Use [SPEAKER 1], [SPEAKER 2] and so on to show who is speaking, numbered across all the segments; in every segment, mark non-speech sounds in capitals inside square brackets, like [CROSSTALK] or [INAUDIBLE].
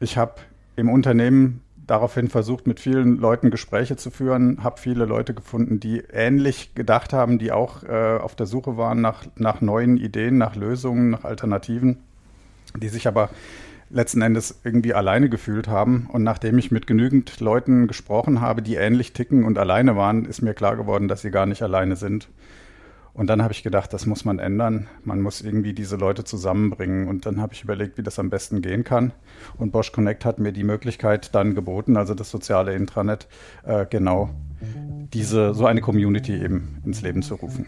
[SPEAKER 1] ich habe im Unternehmen daraufhin versucht, mit vielen Leuten Gespräche zu führen, habe viele Leute gefunden, die ähnlich gedacht haben, die auch äh, auf der Suche waren nach, nach neuen Ideen, nach Lösungen, nach Alternativen, die sich aber letzten Endes irgendwie alleine gefühlt haben. Und nachdem ich mit genügend Leuten gesprochen habe, die ähnlich ticken und alleine waren, ist mir klar geworden, dass sie gar nicht alleine sind. Und dann habe ich gedacht, das muss man ändern. Man muss irgendwie diese Leute zusammenbringen. Und dann habe ich überlegt, wie das am besten gehen kann. Und Bosch Connect hat mir die Möglichkeit dann geboten, also das soziale Intranet, äh, genau diese, so eine Community eben ins Leben zu rufen.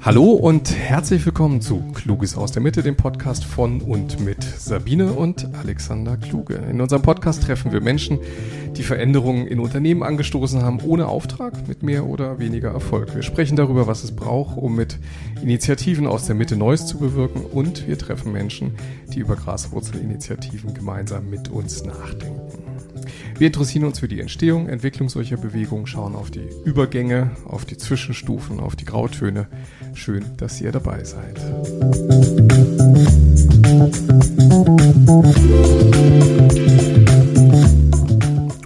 [SPEAKER 2] Hallo und herzlich willkommen zu Kluges aus der Mitte, dem Podcast von und mit Sabine und Alexander Kluge. In unserem Podcast treffen wir Menschen, die Veränderungen in Unternehmen angestoßen haben, ohne Auftrag, mit mehr oder weniger Erfolg. Wir sprechen darüber, was es braucht, um mit Initiativen aus der Mitte Neues zu bewirken und wir treffen Menschen, die über Graswurzelinitiativen gemeinsam mit uns nachdenken. Wir interessieren uns für die Entstehung, Entwicklung solcher Bewegungen, schauen auf die Übergänge, auf die Zwischenstufen, auf die Grautöne. Schön, dass ihr dabei seid.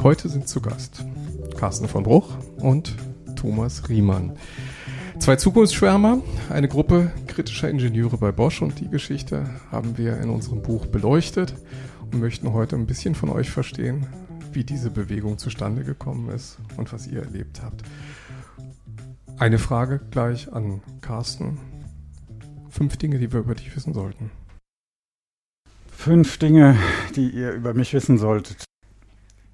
[SPEAKER 2] Heute sind zu Gast Carsten von Bruch und Thomas Riemann. Zwei Zukunftsschwärmer, eine Gruppe kritischer Ingenieure bei Bosch und die Geschichte haben wir in unserem Buch beleuchtet und möchten heute ein bisschen von euch verstehen, wie diese Bewegung zustande gekommen ist und was ihr erlebt habt. Eine Frage gleich an Carsten. Fünf Dinge, die wir über dich wissen sollten.
[SPEAKER 1] Fünf Dinge, die ihr über mich wissen solltet.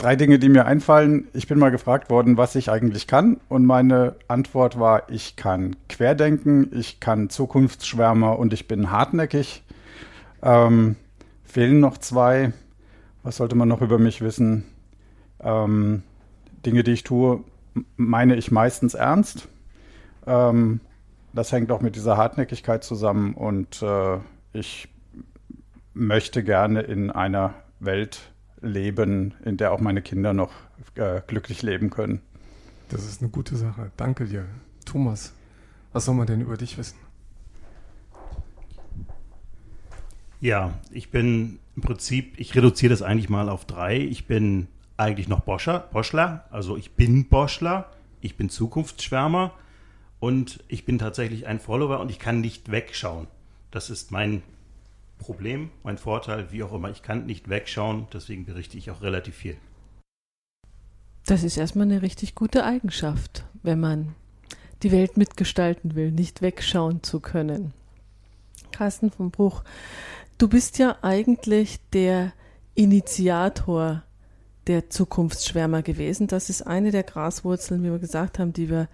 [SPEAKER 1] Drei Dinge, die mir einfallen. Ich bin mal gefragt worden, was ich eigentlich kann. Und meine Antwort war, ich kann querdenken, ich kann Zukunftsschwärmer und ich bin hartnäckig. Ähm, fehlen noch zwei. Was sollte man noch über mich wissen? Ähm, Dinge, die ich tue, meine ich meistens ernst. Ähm, das hängt auch mit dieser Hartnäckigkeit zusammen und äh, ich möchte gerne in einer Welt leben, in der auch meine Kinder noch äh, glücklich leben können.
[SPEAKER 2] Das ist eine gute Sache. Danke dir. Thomas, was soll man denn über dich wissen?
[SPEAKER 3] Ja, ich bin im Prinzip, ich reduziere das eigentlich mal auf drei. Ich bin eigentlich noch Boscher, Boschler, also ich bin Boschler, ich bin Zukunftsschwärmer und ich bin tatsächlich ein Follower und ich kann nicht wegschauen. Das ist mein Problem, mein Vorteil, wie auch immer. Ich kann nicht wegschauen, deswegen berichte ich auch relativ viel.
[SPEAKER 4] Das ist erstmal eine richtig gute Eigenschaft, wenn man die Welt mitgestalten will, nicht wegschauen zu können. Carsten vom Bruch, du bist ja eigentlich der Initiator der Zukunftsschwärmer gewesen. Das ist eine der Graswurzeln, wie wir gesagt haben, die wir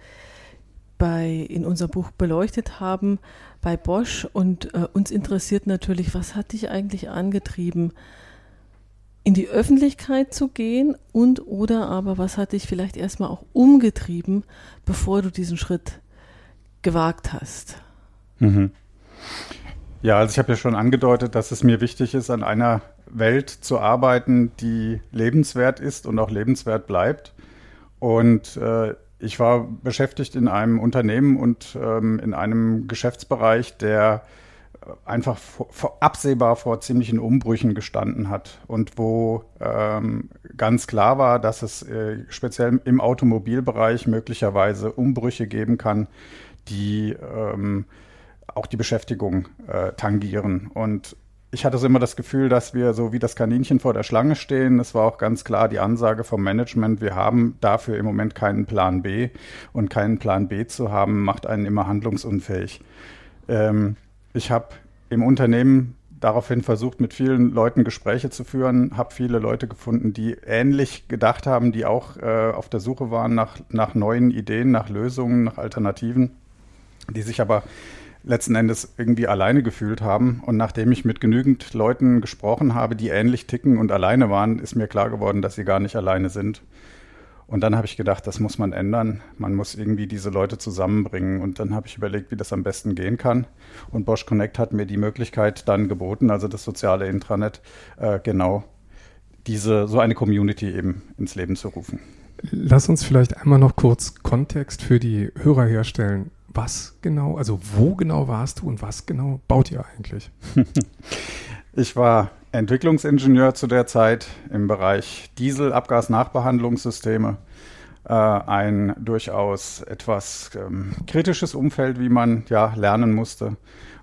[SPEAKER 4] bei, in unserem Buch beleuchtet haben bei Bosch. Und äh, uns interessiert natürlich, was hat dich eigentlich angetrieben, in die Öffentlichkeit zu gehen und oder aber was hat dich vielleicht erstmal auch umgetrieben, bevor du diesen Schritt gewagt hast?
[SPEAKER 1] Mhm. Ja, also ich habe ja schon angedeutet, dass es mir wichtig ist, an einer Welt zu arbeiten, die lebenswert ist und auch lebenswert bleibt. Und äh, ich war beschäftigt in einem Unternehmen und ähm, in einem Geschäftsbereich, der einfach vor, vor, absehbar vor ziemlichen Umbrüchen gestanden hat und wo ähm, ganz klar war, dass es äh, speziell im Automobilbereich möglicherweise Umbrüche geben kann, die ähm, auch die Beschäftigung äh, tangieren. Und ich hatte so immer das Gefühl, dass wir so wie das Kaninchen vor der Schlange stehen. Es war auch ganz klar die Ansage vom Management, wir haben dafür im Moment keinen Plan B. Und keinen Plan B zu haben, macht einen immer handlungsunfähig. Ähm, ich habe im Unternehmen daraufhin versucht, mit vielen Leuten Gespräche zu führen, habe viele Leute gefunden, die ähnlich gedacht haben, die auch äh, auf der Suche waren nach, nach neuen Ideen, nach Lösungen, nach Alternativen, die sich aber letzten Endes irgendwie alleine gefühlt haben. Und nachdem ich mit genügend Leuten gesprochen habe, die ähnlich ticken und alleine waren, ist mir klar geworden, dass sie gar nicht alleine sind. Und dann habe ich gedacht, das muss man ändern. Man muss irgendwie diese Leute zusammenbringen. Und dann habe ich überlegt, wie das am besten gehen kann. Und Bosch Connect hat mir die Möglichkeit dann geboten, also das soziale Intranet, äh, genau diese, so eine Community eben ins Leben zu rufen.
[SPEAKER 2] Lass uns vielleicht einmal noch kurz Kontext für die Hörer herstellen. Was genau, also wo genau warst du und was genau baut ihr eigentlich? [LAUGHS]
[SPEAKER 1] ich war Entwicklungsingenieur zu der Zeit im Bereich Dieselabgasnachbehandlungssysteme. Äh, ein durchaus etwas ähm, kritisches Umfeld, wie man ja lernen musste.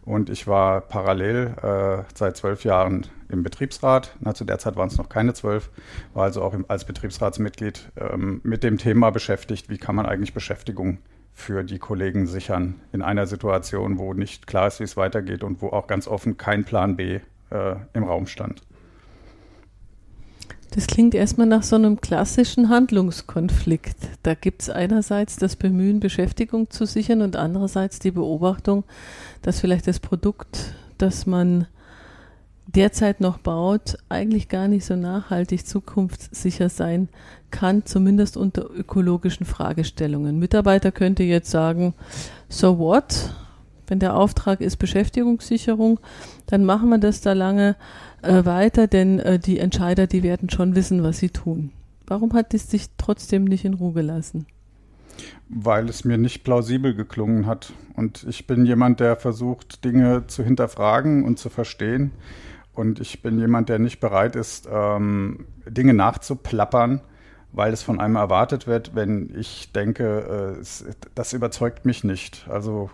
[SPEAKER 1] Und ich war parallel äh, seit zwölf Jahren im Betriebsrat. Na, zu der Zeit waren es noch keine zwölf, war also auch im, als Betriebsratsmitglied ähm, mit dem Thema beschäftigt, wie kann man eigentlich Beschäftigung für die Kollegen sichern in einer Situation, wo nicht klar ist, wie es weitergeht und wo auch ganz offen kein Plan B äh, im Raum stand.
[SPEAKER 4] Das klingt erstmal nach so einem klassischen Handlungskonflikt. Da gibt es einerseits das Bemühen, Beschäftigung zu sichern und andererseits die Beobachtung, dass vielleicht das Produkt, das man derzeit noch baut, eigentlich gar nicht so nachhaltig zukunftssicher sein kann, zumindest unter ökologischen Fragestellungen. Mitarbeiter könnte jetzt sagen, so what? Wenn der Auftrag ist Beschäftigungssicherung, dann machen wir das da lange äh, weiter, denn äh, die Entscheider, die werden schon wissen, was sie tun. Warum hat es sich trotzdem nicht in Ruhe gelassen?
[SPEAKER 1] Weil es mir nicht plausibel geklungen hat. Und ich bin jemand, der versucht, Dinge zu hinterfragen und zu verstehen. Und ich bin jemand, der nicht bereit ist, ähm, Dinge nachzuplappern, weil es von einem erwartet wird, wenn ich denke, äh, es, das überzeugt mich nicht. Also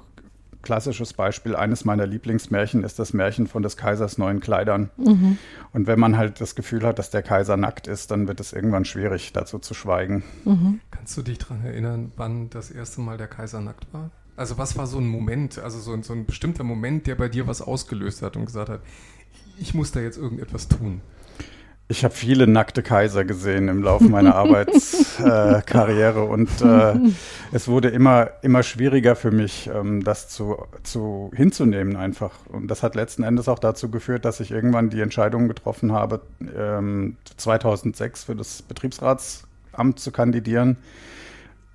[SPEAKER 1] klassisches Beispiel, eines meiner Lieblingsmärchen ist das Märchen von des Kaisers neuen Kleidern. Mhm. Und wenn man halt das Gefühl hat, dass der Kaiser nackt ist, dann wird es irgendwann schwierig, dazu zu schweigen.
[SPEAKER 2] Mhm. Kannst du dich daran erinnern, wann das erste Mal der Kaiser nackt war? Also was war so ein Moment, also so ein, so ein bestimmter Moment, der bei dir was ausgelöst hat und gesagt hat, ich muss da jetzt irgendetwas tun?
[SPEAKER 1] Ich habe viele nackte Kaiser gesehen im Laufe meiner [LAUGHS] Arbeitskarriere äh, und äh, es wurde immer, immer schwieriger für mich, ähm, das zu, zu hinzunehmen einfach. Und das hat letzten Endes auch dazu geführt, dass ich irgendwann die Entscheidung getroffen habe, ähm, 2006 für das Betriebsratsamt zu kandidieren.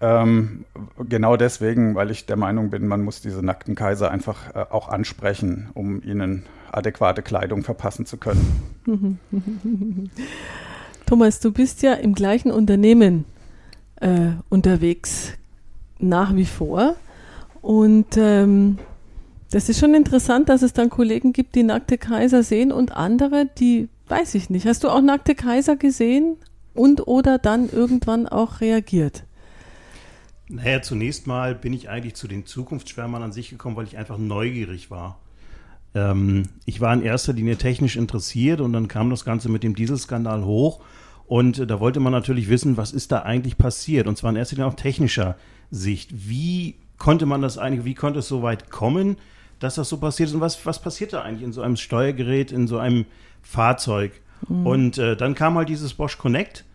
[SPEAKER 1] Ähm, genau deswegen, weil ich der Meinung bin, man muss diese nackten Kaiser einfach äh, auch ansprechen, um ihnen adäquate Kleidung verpassen zu können. [LAUGHS]
[SPEAKER 4] Thomas, du bist ja im gleichen Unternehmen äh, unterwegs nach wie vor. Und ähm, das ist schon interessant, dass es dann Kollegen gibt, die nackte Kaiser sehen und andere, die weiß ich nicht. Hast du auch nackte Kaiser gesehen und oder dann irgendwann auch reagiert?
[SPEAKER 3] Naja, zunächst mal bin ich eigentlich zu den Zukunftsschwärmern an sich gekommen, weil ich einfach neugierig war. Ähm, ich war in erster Linie technisch interessiert und dann kam das Ganze mit dem Dieselskandal hoch. Und äh, da wollte man natürlich wissen, was ist da eigentlich passiert? Und zwar in erster Linie auch technischer Sicht. Wie konnte man das eigentlich, wie konnte es so weit kommen, dass das so passiert ist? Und was, was passiert da eigentlich in so einem Steuergerät, in so einem Fahrzeug? Mhm. Und äh, dann kam halt dieses Bosch Connect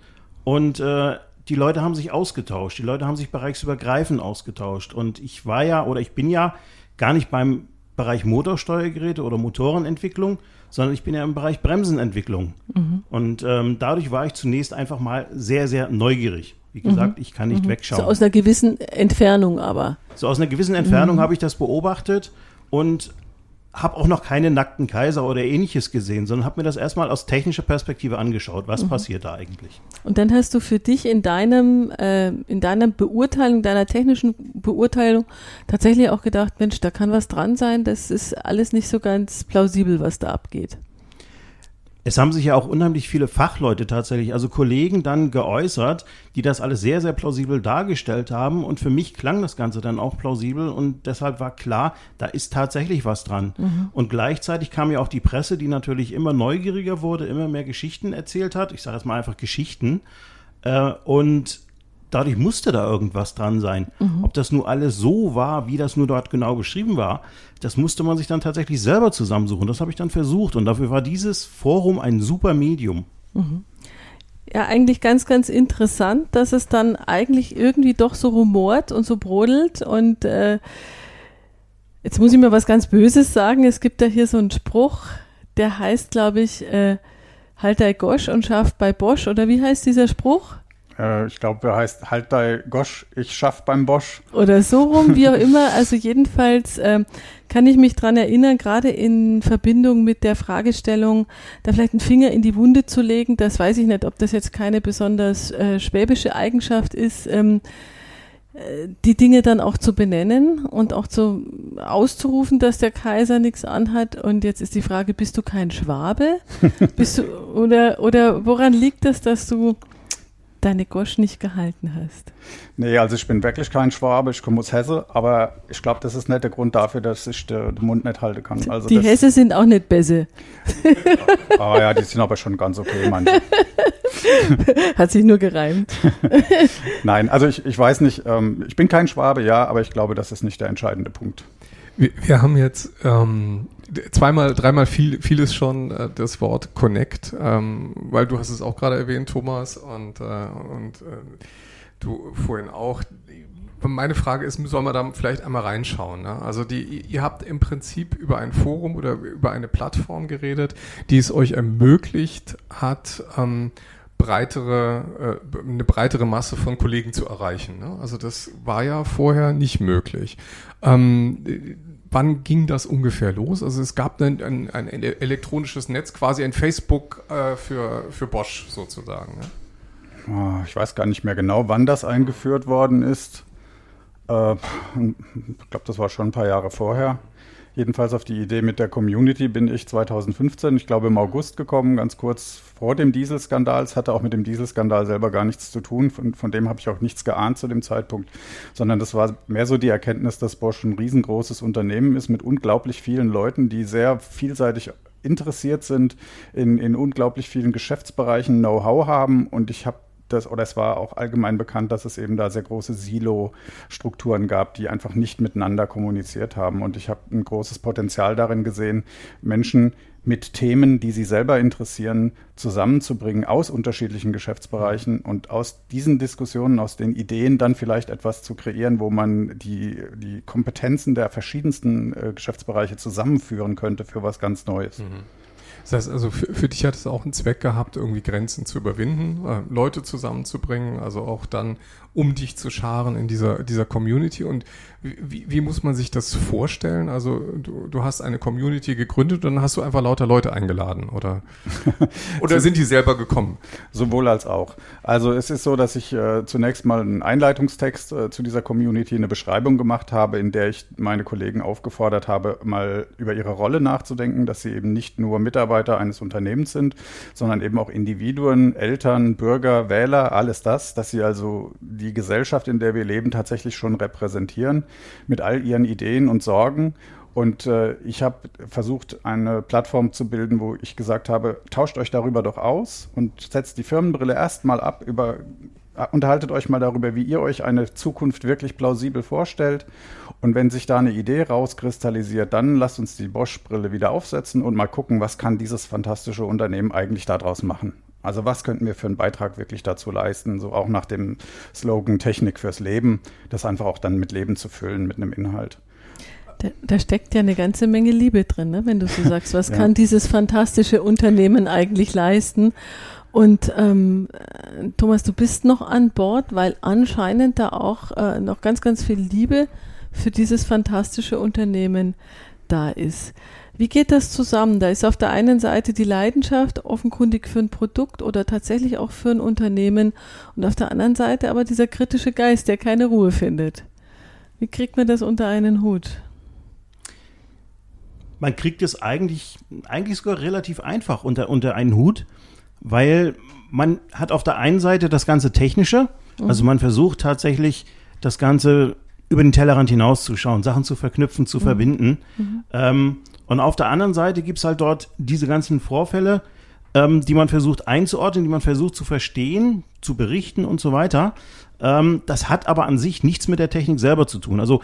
[SPEAKER 3] und äh, die Leute haben sich ausgetauscht. Die Leute haben sich bereichsübergreifend ausgetauscht. Und ich war ja oder ich bin ja gar nicht beim Bereich Motorsteuergeräte oder Motorenentwicklung, sondern ich bin ja im Bereich Bremsenentwicklung. Mhm. Und ähm, dadurch war ich zunächst einfach mal sehr, sehr neugierig. Wie gesagt, mhm. ich kann nicht mhm. wegschauen.
[SPEAKER 4] So aus einer gewissen Entfernung aber.
[SPEAKER 3] So aus einer gewissen Entfernung mhm. habe ich das beobachtet und habe auch noch keine nackten Kaiser oder ähnliches gesehen, sondern habe mir das erstmal aus technischer Perspektive angeschaut. Was mhm. passiert da eigentlich?
[SPEAKER 4] Und dann hast du für dich in deinem, äh, in deiner Beurteilung, deiner technischen Beurteilung tatsächlich auch gedacht, Mensch, da kann was dran sein, das ist alles nicht so ganz plausibel, was da abgeht.
[SPEAKER 3] Es haben sich ja auch unheimlich viele Fachleute tatsächlich, also Kollegen dann geäußert, die das alles sehr, sehr plausibel dargestellt haben. Und für mich klang das Ganze dann auch plausibel und deshalb war klar, da ist tatsächlich was dran. Mhm. Und gleichzeitig kam ja auch die Presse, die natürlich immer neugieriger wurde, immer mehr Geschichten erzählt hat. Ich sage jetzt mal einfach Geschichten. Äh, und dadurch musste da irgendwas dran sein. Mhm. Ob das nur alles so war, wie das nur dort genau beschrieben war, das musste man sich dann tatsächlich selber zusammensuchen. Das habe ich dann versucht und dafür war dieses Forum ein super Medium. Mhm.
[SPEAKER 4] Ja, eigentlich ganz, ganz interessant, dass es dann eigentlich irgendwie doch so rumort und so brodelt und äh, jetzt muss ich mir was ganz Böses sagen. Es gibt da hier so einen Spruch, der heißt, glaube ich, äh, halt dein Gosch und schaff bei Bosch oder wie heißt dieser Spruch?
[SPEAKER 1] Äh, ich glaube, er heißt Halt dein Gosch, ich schaff beim Bosch.
[SPEAKER 4] Oder so rum, wie auch immer. Also jedenfalls äh, kann ich mich dran erinnern, gerade in Verbindung mit der Fragestellung, da vielleicht einen Finger in die Wunde zu legen. Das weiß ich nicht, ob das jetzt keine besonders äh, schwäbische Eigenschaft ist. Ähm, die Dinge dann auch zu benennen und auch zu auszurufen, dass der Kaiser nichts anhat. Und jetzt ist die Frage, bist du kein Schwabe? [LAUGHS] bist du, oder, oder woran liegt es, dass du deine Gosch nicht gehalten hast?
[SPEAKER 1] Nee, also ich bin wirklich kein Schwabe, ich komme aus Hesse, aber ich glaube, das ist nicht der Grund dafür, dass ich den Mund nicht halten kann. Also
[SPEAKER 4] die Hesse sind auch nicht besser. [LAUGHS]
[SPEAKER 1] ah ja, die sind aber schon ganz okay, manche. [LAUGHS]
[SPEAKER 4] Hat sich nur gereimt. [LAUGHS]
[SPEAKER 1] Nein, also ich, ich weiß nicht, ähm, ich bin kein Schwabe, ja, aber ich glaube, das ist nicht der entscheidende Punkt.
[SPEAKER 2] Wir, wir haben jetzt ähm, zweimal, dreimal viel, vieles schon äh, das Wort Connect, ähm, weil du hast es auch gerade erwähnt, Thomas, und, äh, und äh, du vorhin auch. Meine Frage ist, soll man da vielleicht einmal reinschauen? Ne? Also die, ihr habt im Prinzip über ein Forum oder über eine Plattform geredet, die es euch ermöglicht hat, ähm, breitere, äh, eine breitere Masse von Kollegen zu erreichen. Ne? Also das war ja vorher nicht möglich. Ähm, wann ging das ungefähr los? Also es gab ein, ein, ein elektronisches Netz, quasi ein Facebook äh, für, für Bosch sozusagen. Ne?
[SPEAKER 1] Ich weiß gar nicht mehr genau, wann das eingeführt worden ist. Äh, ich glaube, das war schon ein paar Jahre vorher. Jedenfalls auf die Idee mit der Community bin ich 2015, ich glaube im August gekommen, ganz kurz vor dem Dieselskandal. Es hatte auch mit dem Dieselskandal selber gar nichts zu tun. Von, von dem habe ich auch nichts geahnt zu dem Zeitpunkt, sondern das war mehr so die Erkenntnis, dass Bosch ein riesengroßes Unternehmen ist mit unglaublich vielen Leuten, die sehr vielseitig interessiert sind, in, in unglaublich vielen Geschäftsbereichen Know-how haben. Und ich habe das, oder es war auch allgemein bekannt, dass es eben da sehr große Silo-Strukturen gab, die einfach nicht miteinander kommuniziert haben. Und ich habe ein großes Potenzial darin gesehen, Menschen mit Themen, die sie selber interessieren, zusammenzubringen aus unterschiedlichen Geschäftsbereichen und aus diesen Diskussionen, aus den Ideen dann vielleicht etwas zu kreieren, wo man die, die Kompetenzen der verschiedensten äh, Geschäftsbereiche zusammenführen könnte für was ganz Neues. Mhm.
[SPEAKER 2] Das heißt also, für, für dich hat es auch einen Zweck gehabt, irgendwie Grenzen zu überwinden, äh, Leute zusammenzubringen, also auch dann um dich zu scharen in dieser, dieser Community. Und wie, wie muss man sich das vorstellen? Also du, du hast eine Community gegründet und dann hast du einfach lauter Leute eingeladen, oder? [LAUGHS] oder sind die selber gekommen?
[SPEAKER 1] Sowohl als auch. Also es ist so, dass ich äh, zunächst mal einen Einleitungstext äh, zu dieser Community, eine Beschreibung gemacht habe, in der ich meine Kollegen aufgefordert habe, mal über ihre Rolle nachzudenken, dass sie eben nicht nur Mitarbeiter eines Unternehmens sind, sondern eben auch Individuen, Eltern, Bürger, Wähler, alles das, dass sie also die die Gesellschaft, in der wir leben, tatsächlich schon repräsentieren, mit all ihren Ideen und Sorgen. Und äh, ich habe versucht, eine Plattform zu bilden, wo ich gesagt habe, tauscht euch darüber doch aus und setzt die Firmenbrille erstmal ab, über, äh, unterhaltet euch mal darüber, wie ihr euch eine Zukunft wirklich plausibel vorstellt. Und wenn sich da eine Idee rauskristallisiert, dann lasst uns die Bosch-Brille wieder aufsetzen und mal gucken, was kann dieses fantastische Unternehmen eigentlich daraus machen. Also was könnten wir für einen Beitrag wirklich dazu leisten, so auch nach dem Slogan Technik fürs Leben, das einfach auch dann mit Leben zu füllen, mit einem Inhalt.
[SPEAKER 4] Da, da steckt ja eine ganze Menge Liebe drin, ne? wenn du so [LAUGHS] sagst, was ja. kann dieses fantastische Unternehmen eigentlich leisten? Und ähm, Thomas, du bist noch an Bord, weil anscheinend da auch äh, noch ganz, ganz viel Liebe für dieses fantastische Unternehmen da ist. Wie geht das zusammen? Da ist auf der einen Seite die Leidenschaft offenkundig für ein Produkt oder tatsächlich auch für ein Unternehmen und auf der anderen Seite aber dieser kritische Geist, der keine Ruhe findet. Wie kriegt man das unter einen Hut?
[SPEAKER 3] Man kriegt es eigentlich, eigentlich sogar relativ einfach unter, unter einen Hut, weil man hat auf der einen Seite das ganze Technische, mhm. also man versucht tatsächlich das Ganze über den Tellerrand hinauszuschauen, Sachen zu verknüpfen, zu mhm. verbinden. Mhm. Ähm, und auf der anderen Seite gibt es halt dort diese ganzen Vorfälle, ähm, die man versucht einzuordnen, die man versucht zu verstehen, zu berichten und so weiter. Ähm, das hat aber an sich nichts mit der Technik selber zu tun. Also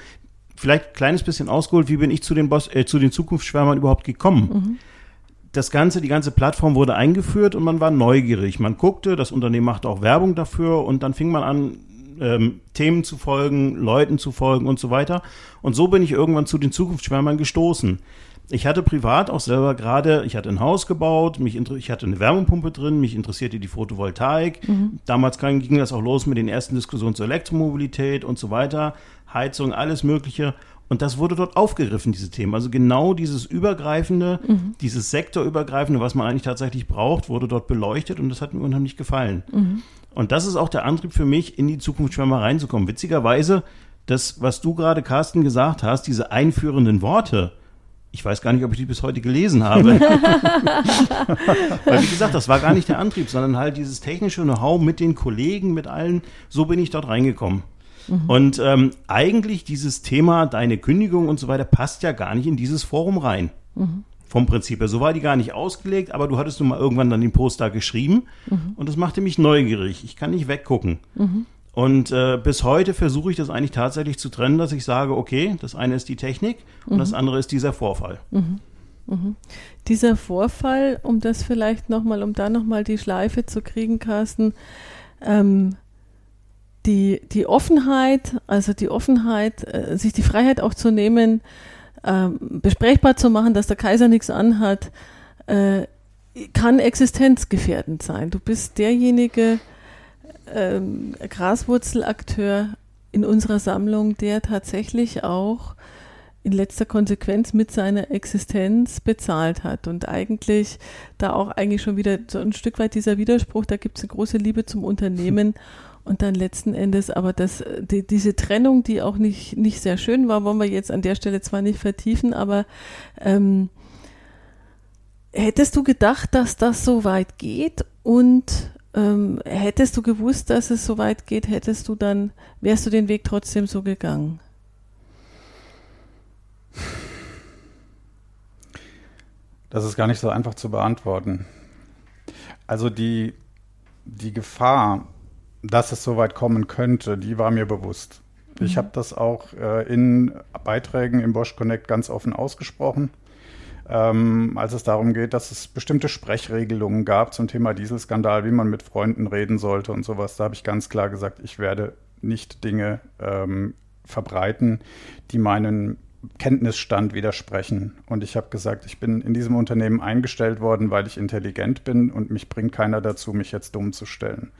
[SPEAKER 3] vielleicht ein kleines bisschen ausgeholt, wie bin ich zu den, Boss, äh, zu den Zukunftsschwärmern überhaupt gekommen? Mhm. Das Ganze, die ganze Plattform wurde eingeführt und man war neugierig. Man guckte, das Unternehmen machte auch Werbung dafür und dann fing man an, ähm, Themen zu folgen, Leuten zu folgen und so weiter. Und so bin ich irgendwann zu den Zukunftsschwärmern gestoßen. Ich hatte privat auch selber gerade, ich hatte ein Haus gebaut, mich ich hatte eine Wärmepumpe drin, mich interessierte die Photovoltaik. Mhm. Damals ging das auch los mit den ersten Diskussionen zur Elektromobilität und so weiter, Heizung, alles Mögliche. Und das wurde dort aufgegriffen, diese Themen. Also genau dieses Übergreifende, mhm. dieses Sektorübergreifende, was man eigentlich tatsächlich braucht, wurde dort beleuchtet und das hat mir unheimlich gefallen. Mhm. Und das ist auch der Antrieb für mich, in die Zukunftsschwärmer reinzukommen. Witzigerweise, das, was du gerade, Carsten, gesagt hast, diese einführenden Worte, ich weiß gar nicht, ob ich die bis heute gelesen habe. [LAUGHS] Weil, wie gesagt, das war gar nicht der Antrieb, sondern halt dieses technische Know-how mit den Kollegen, mit allen. So bin ich dort reingekommen. Mhm. Und ähm, eigentlich dieses Thema, deine Kündigung und so weiter, passt ja gar nicht in dieses Forum rein. Mhm. Vom Prinzip her. So war die gar nicht ausgelegt, aber du hattest nun mal irgendwann dann den Poster geschrieben mhm. und das machte mich neugierig. Ich kann nicht weggucken. Und äh, bis heute versuche ich das eigentlich tatsächlich zu trennen, dass ich sage, okay, das eine ist die Technik und das mhm. andere ist dieser Vorfall.
[SPEAKER 4] Mhm. Mhm. Dieser Vorfall, um das vielleicht nochmal, um da nochmal die Schleife zu kriegen, Carsten, ähm, die, die Offenheit, also die Offenheit, äh, sich die Freiheit auch zu nehmen, äh, besprechbar zu machen, dass der Kaiser nichts anhat, äh, kann existenzgefährdend sein. Du bist derjenige, ähm, Graswurzelakteur in unserer Sammlung, der tatsächlich auch in letzter Konsequenz mit seiner Existenz bezahlt hat. Und eigentlich da auch eigentlich schon wieder so ein Stück weit dieser Widerspruch, da gibt es eine große Liebe zum Unternehmen. Und dann letzten Endes aber das, die, diese Trennung, die auch nicht, nicht sehr schön war, wollen wir jetzt an der Stelle zwar nicht vertiefen, aber ähm, hättest du gedacht, dass das so weit geht und ähm, hättest du gewusst, dass es so weit geht, hättest du dann, wärst du den Weg trotzdem so gegangen?
[SPEAKER 1] Das ist gar nicht so einfach zu beantworten. Also die, die Gefahr, dass es so weit kommen könnte, die war mir bewusst. Mhm. Ich habe das auch äh, in Beiträgen im Bosch Connect ganz offen ausgesprochen ähm, als es darum geht, dass es bestimmte Sprechregelungen gab zum Thema Dieselskandal, wie man mit Freunden reden sollte und sowas. Da habe ich ganz klar gesagt, ich werde nicht Dinge ähm, verbreiten, die meinen Kenntnisstand widersprechen. Und ich habe gesagt, ich bin in diesem Unternehmen eingestellt worden, weil ich intelligent bin und mich bringt keiner dazu, mich jetzt dumm zu stellen.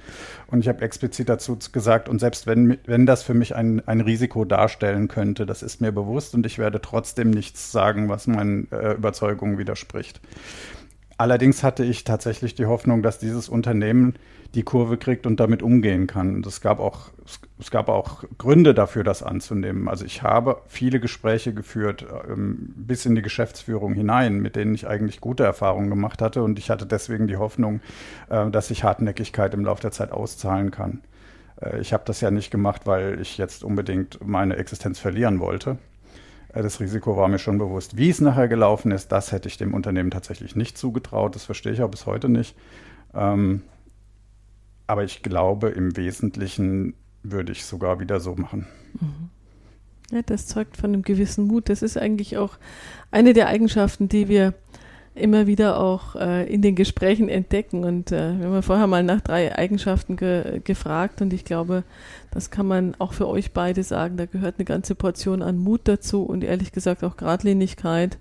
[SPEAKER 1] Und ich habe explizit dazu gesagt, und selbst wenn, wenn das für mich ein, ein Risiko darstellen könnte, das ist mir bewusst und ich werde trotzdem nichts sagen, was meinen äh, Überzeugungen widerspricht. Allerdings hatte ich tatsächlich die Hoffnung, dass dieses Unternehmen die Kurve kriegt und damit umgehen kann. Und es gab auch, es gab auch Gründe dafür, das anzunehmen. Also ich habe viele Gespräche geführt, ähm, bis in die Geschäftsführung hinein, mit denen ich eigentlich gute Erfahrungen gemacht hatte. Und ich hatte deswegen die Hoffnung, äh, dass sich Hartnäckigkeit im Laufe der Zeit auszahlen kann. Äh, ich habe das ja nicht gemacht, weil ich jetzt unbedingt meine Existenz verlieren wollte. Äh, das Risiko war mir schon bewusst. Wie es nachher gelaufen ist, das hätte ich dem Unternehmen tatsächlich nicht zugetraut. Das verstehe ich auch bis heute nicht. Ähm, aber ich glaube, im Wesentlichen würde ich sogar wieder so machen.
[SPEAKER 4] Mhm. Ja, das zeugt von einem gewissen Mut. Das ist eigentlich auch eine der Eigenschaften, die wir immer wieder auch äh, in den Gesprächen entdecken. Und äh, wir haben vorher mal nach drei Eigenschaften ge gefragt und ich glaube, das kann man auch für euch beide sagen. Da gehört eine ganze Portion an Mut dazu und ehrlich gesagt auch Gradlinigkeit,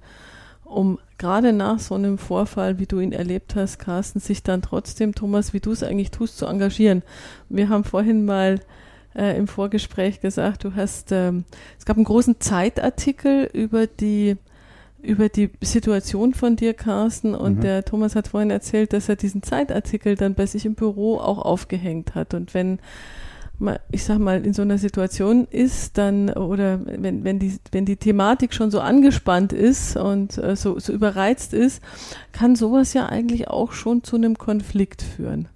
[SPEAKER 4] um gerade nach so einem Vorfall, wie du ihn erlebt hast, Carsten, sich dann trotzdem, Thomas, wie du es eigentlich tust, zu engagieren. Wir haben vorhin mal äh, im Vorgespräch gesagt, du hast, ähm, es gab einen großen Zeitartikel über die über die Situation von dir, Carsten, und mhm. der Thomas hat vorhin erzählt, dass er diesen Zeitartikel dann bei sich im Büro auch aufgehängt hat. Und wenn ich sag mal, in so einer Situation ist, dann, oder wenn, wenn die, wenn die Thematik schon so angespannt ist und äh, so, so überreizt ist, kann sowas ja eigentlich auch schon zu einem Konflikt führen.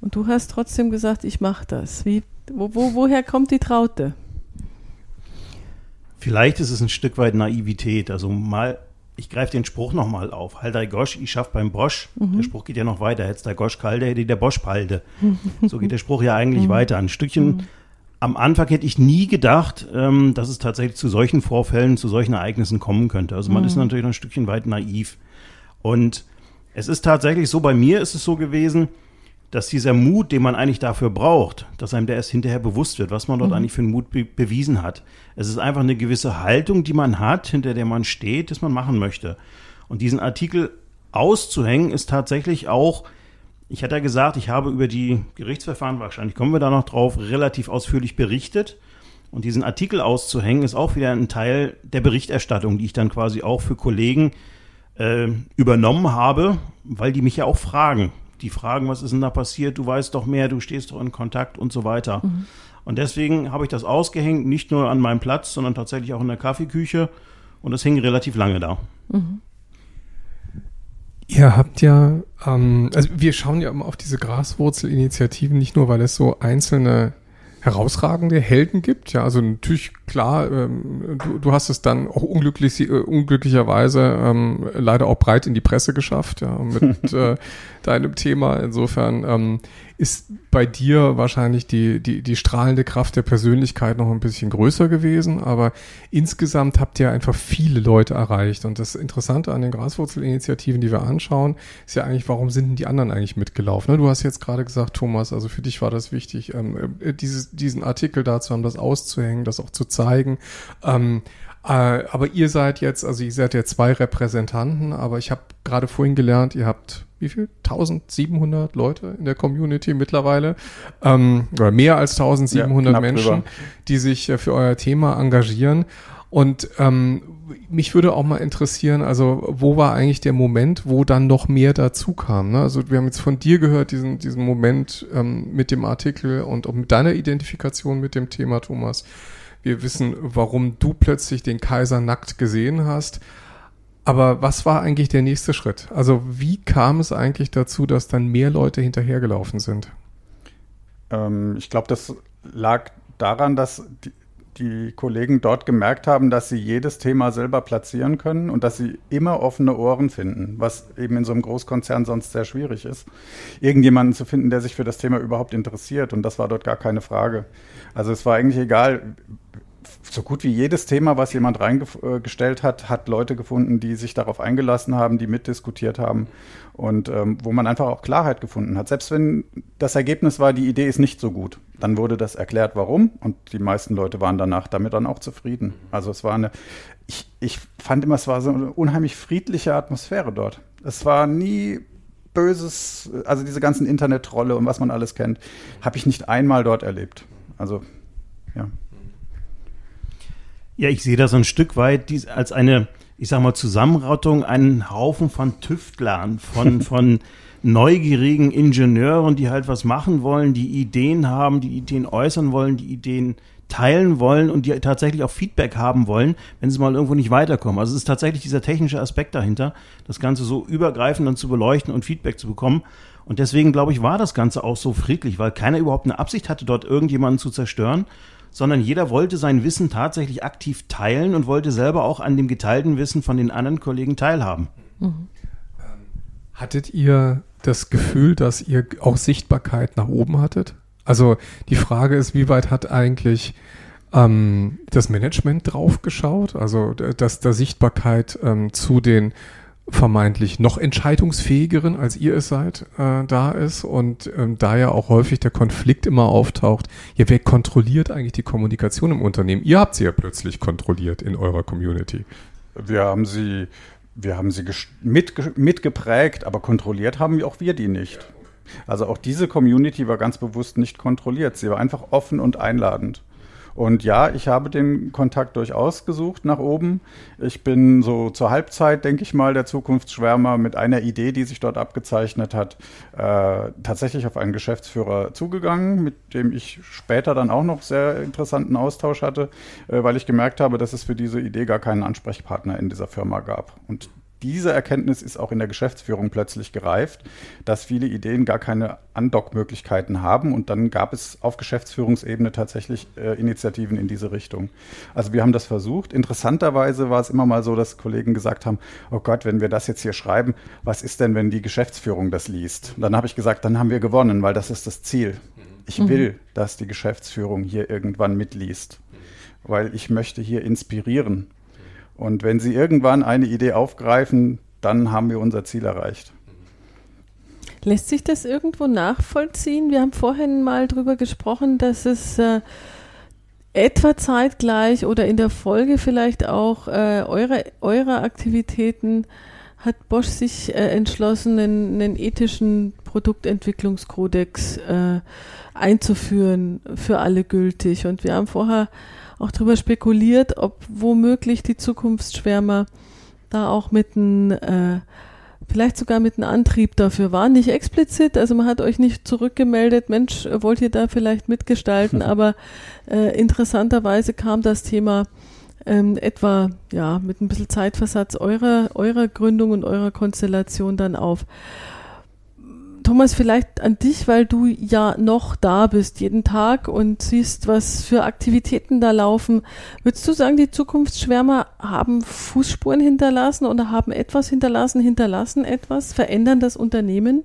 [SPEAKER 4] Und du hast trotzdem gesagt, ich mache das. Wie, wo, wo, woher kommt die Traute?
[SPEAKER 3] Vielleicht ist es ein Stück weit Naivität. Also mal, ich greife den Spruch nochmal auf. Halt Gosch, ich schaff beim Bosch. Mhm. Der Spruch geht ja noch weiter. Hättest der Gosch kalte, hätte der Bosch palde. [LAUGHS] so geht der Spruch ja eigentlich mhm. weiter. Ein Stückchen. Mhm. Am Anfang hätte ich nie gedacht, ähm, dass es tatsächlich zu solchen Vorfällen, zu solchen Ereignissen kommen könnte. Also man ist mhm. natürlich noch ein Stückchen weit naiv. Und es ist tatsächlich so, bei mir ist es so gewesen, dass dieser Mut, den man eigentlich dafür braucht, dass einem der erst hinterher bewusst wird, was man dort mhm. eigentlich für einen Mut be bewiesen hat. Es ist einfach eine gewisse Haltung, die man hat, hinter der man steht, das man machen möchte. Und diesen Artikel auszuhängen ist tatsächlich auch, ich hatte ja gesagt, ich habe über die Gerichtsverfahren, wahrscheinlich kommen wir da noch drauf, relativ ausführlich berichtet. Und diesen Artikel auszuhängen ist auch wieder ein Teil der Berichterstattung, die ich dann quasi auch für Kollegen äh, übernommen habe, weil die mich ja auch fragen die fragen, was ist denn da passiert, du weißt doch mehr, du stehst doch in Kontakt und so weiter. Mhm. Und deswegen habe ich das ausgehängt, nicht nur an meinem Platz, sondern tatsächlich auch in der Kaffeeküche. Und das hing relativ lange da. Mhm.
[SPEAKER 2] Ihr habt ja, ähm, also wir schauen ja immer auf diese Graswurzelinitiativen, nicht nur, weil es so einzelne herausragende Helden gibt. Ja, also natürlich klar, ähm, du, du hast es dann auch unglücklich, äh, unglücklicherweise ähm, leider auch breit in die Presse geschafft, ja, mit [LAUGHS] äh, deinem Thema. Insofern ähm, ist bei dir wahrscheinlich die, die, die strahlende Kraft der Persönlichkeit noch ein bisschen größer gewesen, aber insgesamt habt ihr einfach viele Leute erreicht. Und das Interessante an den Graswurzelinitiativen, die wir anschauen, ist ja eigentlich, warum sind denn die anderen eigentlich mitgelaufen? Ne? Du hast jetzt gerade gesagt, Thomas, also für dich war das wichtig, ähm, äh, dieses, diesen Artikel dazu haben, das auszuhängen, das auch zu zeigen. Ähm, äh, aber ihr seid jetzt, also ihr seid ja zwei Repräsentanten, aber ich habe gerade vorhin gelernt, ihr habt wie viel? 1700 Leute in der Community mittlerweile. Ähm, oder mehr als 1700 ja, Menschen, drüber. die sich äh, für euer Thema engagieren. Und ähm, mich würde auch mal interessieren, also wo war eigentlich der Moment, wo dann noch mehr dazu kam? Ne? Also wir haben jetzt von dir gehört, diesen, diesen Moment ähm, mit dem Artikel und auch mit deiner Identifikation mit dem Thema, Thomas. Wir wissen, warum du plötzlich den Kaiser nackt gesehen hast. Aber was war eigentlich der nächste Schritt? Also wie kam es eigentlich dazu, dass dann mehr Leute hinterhergelaufen sind?
[SPEAKER 1] Ähm, ich glaube, das lag daran, dass die, die, Kollegen dort gemerkt haben, dass sie jedes Thema selber platzieren können und dass sie immer offene Ohren finden, was eben in so einem Großkonzern sonst sehr schwierig ist, irgendjemanden zu finden, der sich für das Thema überhaupt interessiert. Und das war dort gar keine Frage. Also es war eigentlich egal, so gut wie jedes Thema, was jemand reingestellt hat, hat Leute gefunden, die sich darauf eingelassen haben, die mitdiskutiert haben und ähm, wo man einfach auch Klarheit gefunden hat. Selbst wenn das Ergebnis war, die Idee ist nicht so gut, dann wurde das erklärt, warum und die meisten Leute waren danach damit dann auch zufrieden. Also es war eine, ich, ich fand immer, es war so eine unheimlich friedliche Atmosphäre dort. Es war nie böses, also diese ganzen Internet-Trolle und was man alles kennt, habe ich nicht einmal dort erlebt. Also ja.
[SPEAKER 3] Ja, ich sehe das ein Stück weit als eine, ich sag mal, Zusammenrottung, einen Haufen von Tüftlern, von, [LAUGHS] von neugierigen Ingenieuren, die halt was machen wollen, die Ideen haben, die Ideen äußern wollen, die Ideen teilen wollen und die tatsächlich auch Feedback haben wollen, wenn sie mal irgendwo nicht weiterkommen. Also es ist tatsächlich dieser technische Aspekt dahinter, das Ganze so übergreifend dann zu beleuchten und Feedback zu bekommen. Und deswegen, glaube ich, war das Ganze auch so friedlich, weil keiner überhaupt eine Absicht hatte, dort irgendjemanden zu zerstören, sondern jeder wollte sein Wissen tatsächlich aktiv teilen und wollte selber auch an dem geteilten Wissen von den anderen Kollegen teilhaben. Mhm.
[SPEAKER 2] Hattet ihr das Gefühl, dass ihr auch Sichtbarkeit nach oben hattet? Also die Frage ist, wie weit hat eigentlich ähm, das Management drauf geschaut? Also dass da Sichtbarkeit ähm, zu den vermeintlich noch entscheidungsfähigeren, als ihr es seid, äh, da ist und ähm, da ja auch häufig der Konflikt immer auftaucht, ja, wer kontrolliert eigentlich die Kommunikation im Unternehmen? Ihr habt sie ja plötzlich kontrolliert in eurer Community.
[SPEAKER 1] Wir haben sie, wir haben sie mit, mitgeprägt, aber kontrolliert haben auch wir die nicht. Also auch diese Community war ganz bewusst nicht kontrolliert. Sie war einfach offen und einladend. Und ja, ich habe den Kontakt durchaus gesucht nach oben. Ich bin so zur Halbzeit, denke ich mal, der Zukunftsschwärmer mit einer Idee, die sich dort abgezeichnet hat, äh, tatsächlich auf einen Geschäftsführer zugegangen, mit dem ich später dann auch noch sehr interessanten Austausch hatte, äh, weil ich gemerkt habe, dass es für diese Idee gar keinen Ansprechpartner in dieser Firma gab. Und diese Erkenntnis ist auch in der Geschäftsführung plötzlich gereift, dass viele Ideen gar keine Andockmöglichkeiten haben. Und dann gab es auf Geschäftsführungsebene tatsächlich äh, Initiativen in diese Richtung. Also wir haben das versucht. Interessanterweise war es immer mal so, dass Kollegen gesagt haben, oh Gott, wenn wir das jetzt hier schreiben, was ist denn, wenn die Geschäftsführung das liest? Und dann habe ich gesagt, dann haben wir gewonnen, weil das ist das Ziel. Ich mhm. will, dass die Geschäftsführung hier irgendwann mitliest, weil ich möchte hier inspirieren. Und wenn Sie irgendwann eine Idee aufgreifen, dann haben wir unser Ziel erreicht.
[SPEAKER 4] Lässt sich das irgendwo nachvollziehen? Wir haben vorhin mal darüber gesprochen, dass es äh, etwa zeitgleich oder in der Folge vielleicht auch äh, eure, eure Aktivitäten hat Bosch sich äh, entschlossen, einen, einen, ethischen Produktentwicklungskodex äh, einzuführen, für alle gültig. Und wir haben vorher auch darüber spekuliert, ob womöglich die Zukunftsschwärmer da auch mit einem äh, vielleicht sogar mit einem Antrieb dafür war. Nicht explizit, also man hat euch nicht zurückgemeldet, Mensch, wollt ihr da vielleicht mitgestalten, [LAUGHS] aber äh, interessanterweise kam das Thema ähm, etwa ja mit ein bisschen Zeitversatz eurer, eurer Gründung und eurer Konstellation dann auf. Thomas, vielleicht an dich, weil du ja noch da bist jeden Tag und siehst, was für Aktivitäten da laufen. Würdest du sagen, die Zukunftsschwärmer haben Fußspuren hinterlassen oder haben etwas hinterlassen, hinterlassen etwas, verändern das Unternehmen?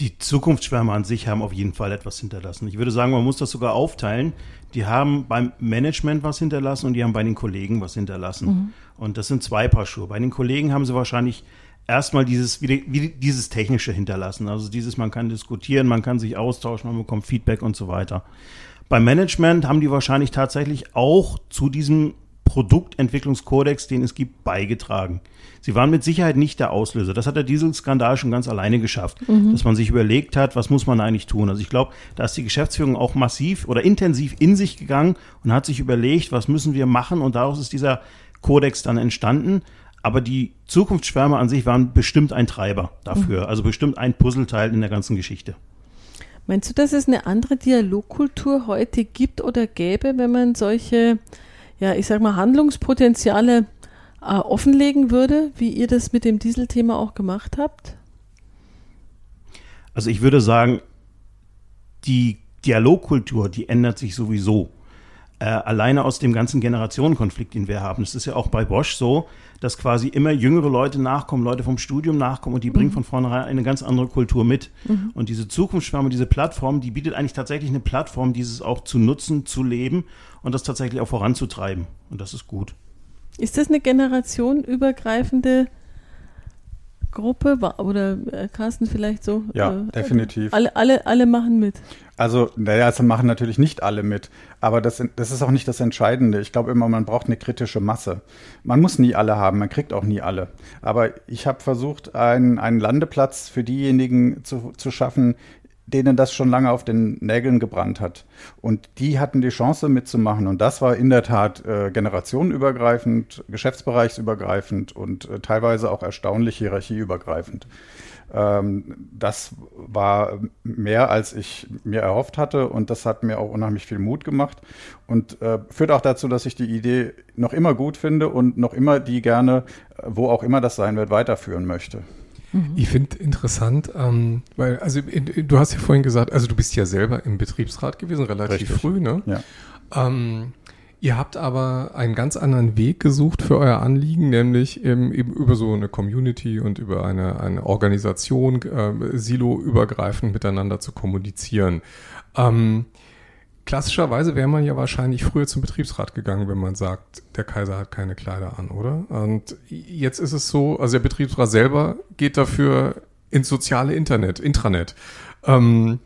[SPEAKER 3] Die Zukunftsschwärmer an sich haben auf jeden Fall etwas hinterlassen. Ich würde sagen, man muss das sogar aufteilen. Die haben beim Management was hinterlassen und die haben bei den Kollegen was hinterlassen. Mhm. Und das sind zwei Paar Schuhe. Bei den Kollegen haben sie wahrscheinlich erstmal dieses, wie, dieses Technische hinterlassen. Also dieses, man kann diskutieren, man kann sich austauschen, man bekommt Feedback und so weiter. Beim Management haben die wahrscheinlich tatsächlich auch zu diesem Produktentwicklungskodex, den es gibt, beigetragen. Sie waren mit Sicherheit nicht der Auslöser. Das hat der Dieselskandal schon ganz alleine geschafft, mhm. dass man sich überlegt hat, was muss man eigentlich tun. Also ich glaube, da ist die Geschäftsführung auch massiv oder intensiv in sich gegangen und hat sich überlegt, was müssen wir machen und daraus ist dieser Kodex dann entstanden. Aber die Zukunftsschwärme an sich waren bestimmt ein Treiber dafür, mhm. also bestimmt ein Puzzleteil in der ganzen Geschichte.
[SPEAKER 4] Meinst du, dass es eine andere Dialogkultur heute gibt oder gäbe, wenn man solche, ja, ich sag mal, Handlungspotenziale äh, offenlegen würde, wie ihr das mit dem Dieselthema auch gemacht habt?
[SPEAKER 3] Also ich würde sagen, die Dialogkultur, die ändert sich sowieso. Äh, alleine aus dem ganzen Generationenkonflikt, den wir haben. Es ist ja auch bei Bosch so, dass quasi immer jüngere Leute nachkommen, Leute vom Studium nachkommen und die bringen mhm. von vornherein eine ganz andere Kultur mit. Mhm. Und diese Zukunftsschwärme, diese Plattform, die bietet eigentlich tatsächlich eine Plattform, dieses auch zu nutzen, zu leben und das tatsächlich auch voranzutreiben. Und das ist gut.
[SPEAKER 4] Ist das eine generationenübergreifende Gruppe oder äh, Carsten vielleicht so?
[SPEAKER 1] Ja, äh, definitiv.
[SPEAKER 4] Alle, alle, alle machen mit.
[SPEAKER 1] Also, naja, also machen natürlich nicht alle mit, aber das, das ist auch nicht das Entscheidende. Ich glaube immer, man braucht eine kritische Masse. Man muss nie alle haben, man kriegt auch nie alle. Aber ich habe versucht, einen, einen Landeplatz für diejenigen zu, zu schaffen, denen das schon lange auf den Nägeln gebrannt hat. Und die hatten die Chance mitzumachen. Und das war in der Tat äh, generationenübergreifend, geschäftsbereichsübergreifend und äh, teilweise auch erstaunlich hierarchieübergreifend. Ähm, das war mehr, als ich mir erhofft hatte. Und das hat mir auch unheimlich viel Mut gemacht. Und äh, führt auch dazu, dass ich die Idee noch immer gut finde und noch immer die gerne, wo auch immer das sein wird, weiterführen möchte.
[SPEAKER 2] Mhm. Ich finde interessant, ähm, weil, also in, du hast ja vorhin gesagt, also du bist ja selber im Betriebsrat gewesen, relativ Richtig. früh, ne?
[SPEAKER 1] Ja.
[SPEAKER 2] Ähm, ihr habt aber einen ganz anderen Weg gesucht für euer Anliegen, nämlich eben, eben über so eine Community und über eine, eine Organisation äh, silo-übergreifend miteinander zu kommunizieren. Ähm, Klassischerweise wäre man ja wahrscheinlich früher zum Betriebsrat gegangen, wenn man sagt, der Kaiser hat keine Kleider an, oder? Und jetzt ist es so, also der Betriebsrat selber geht dafür ins soziale Internet, Intranet. Ähm,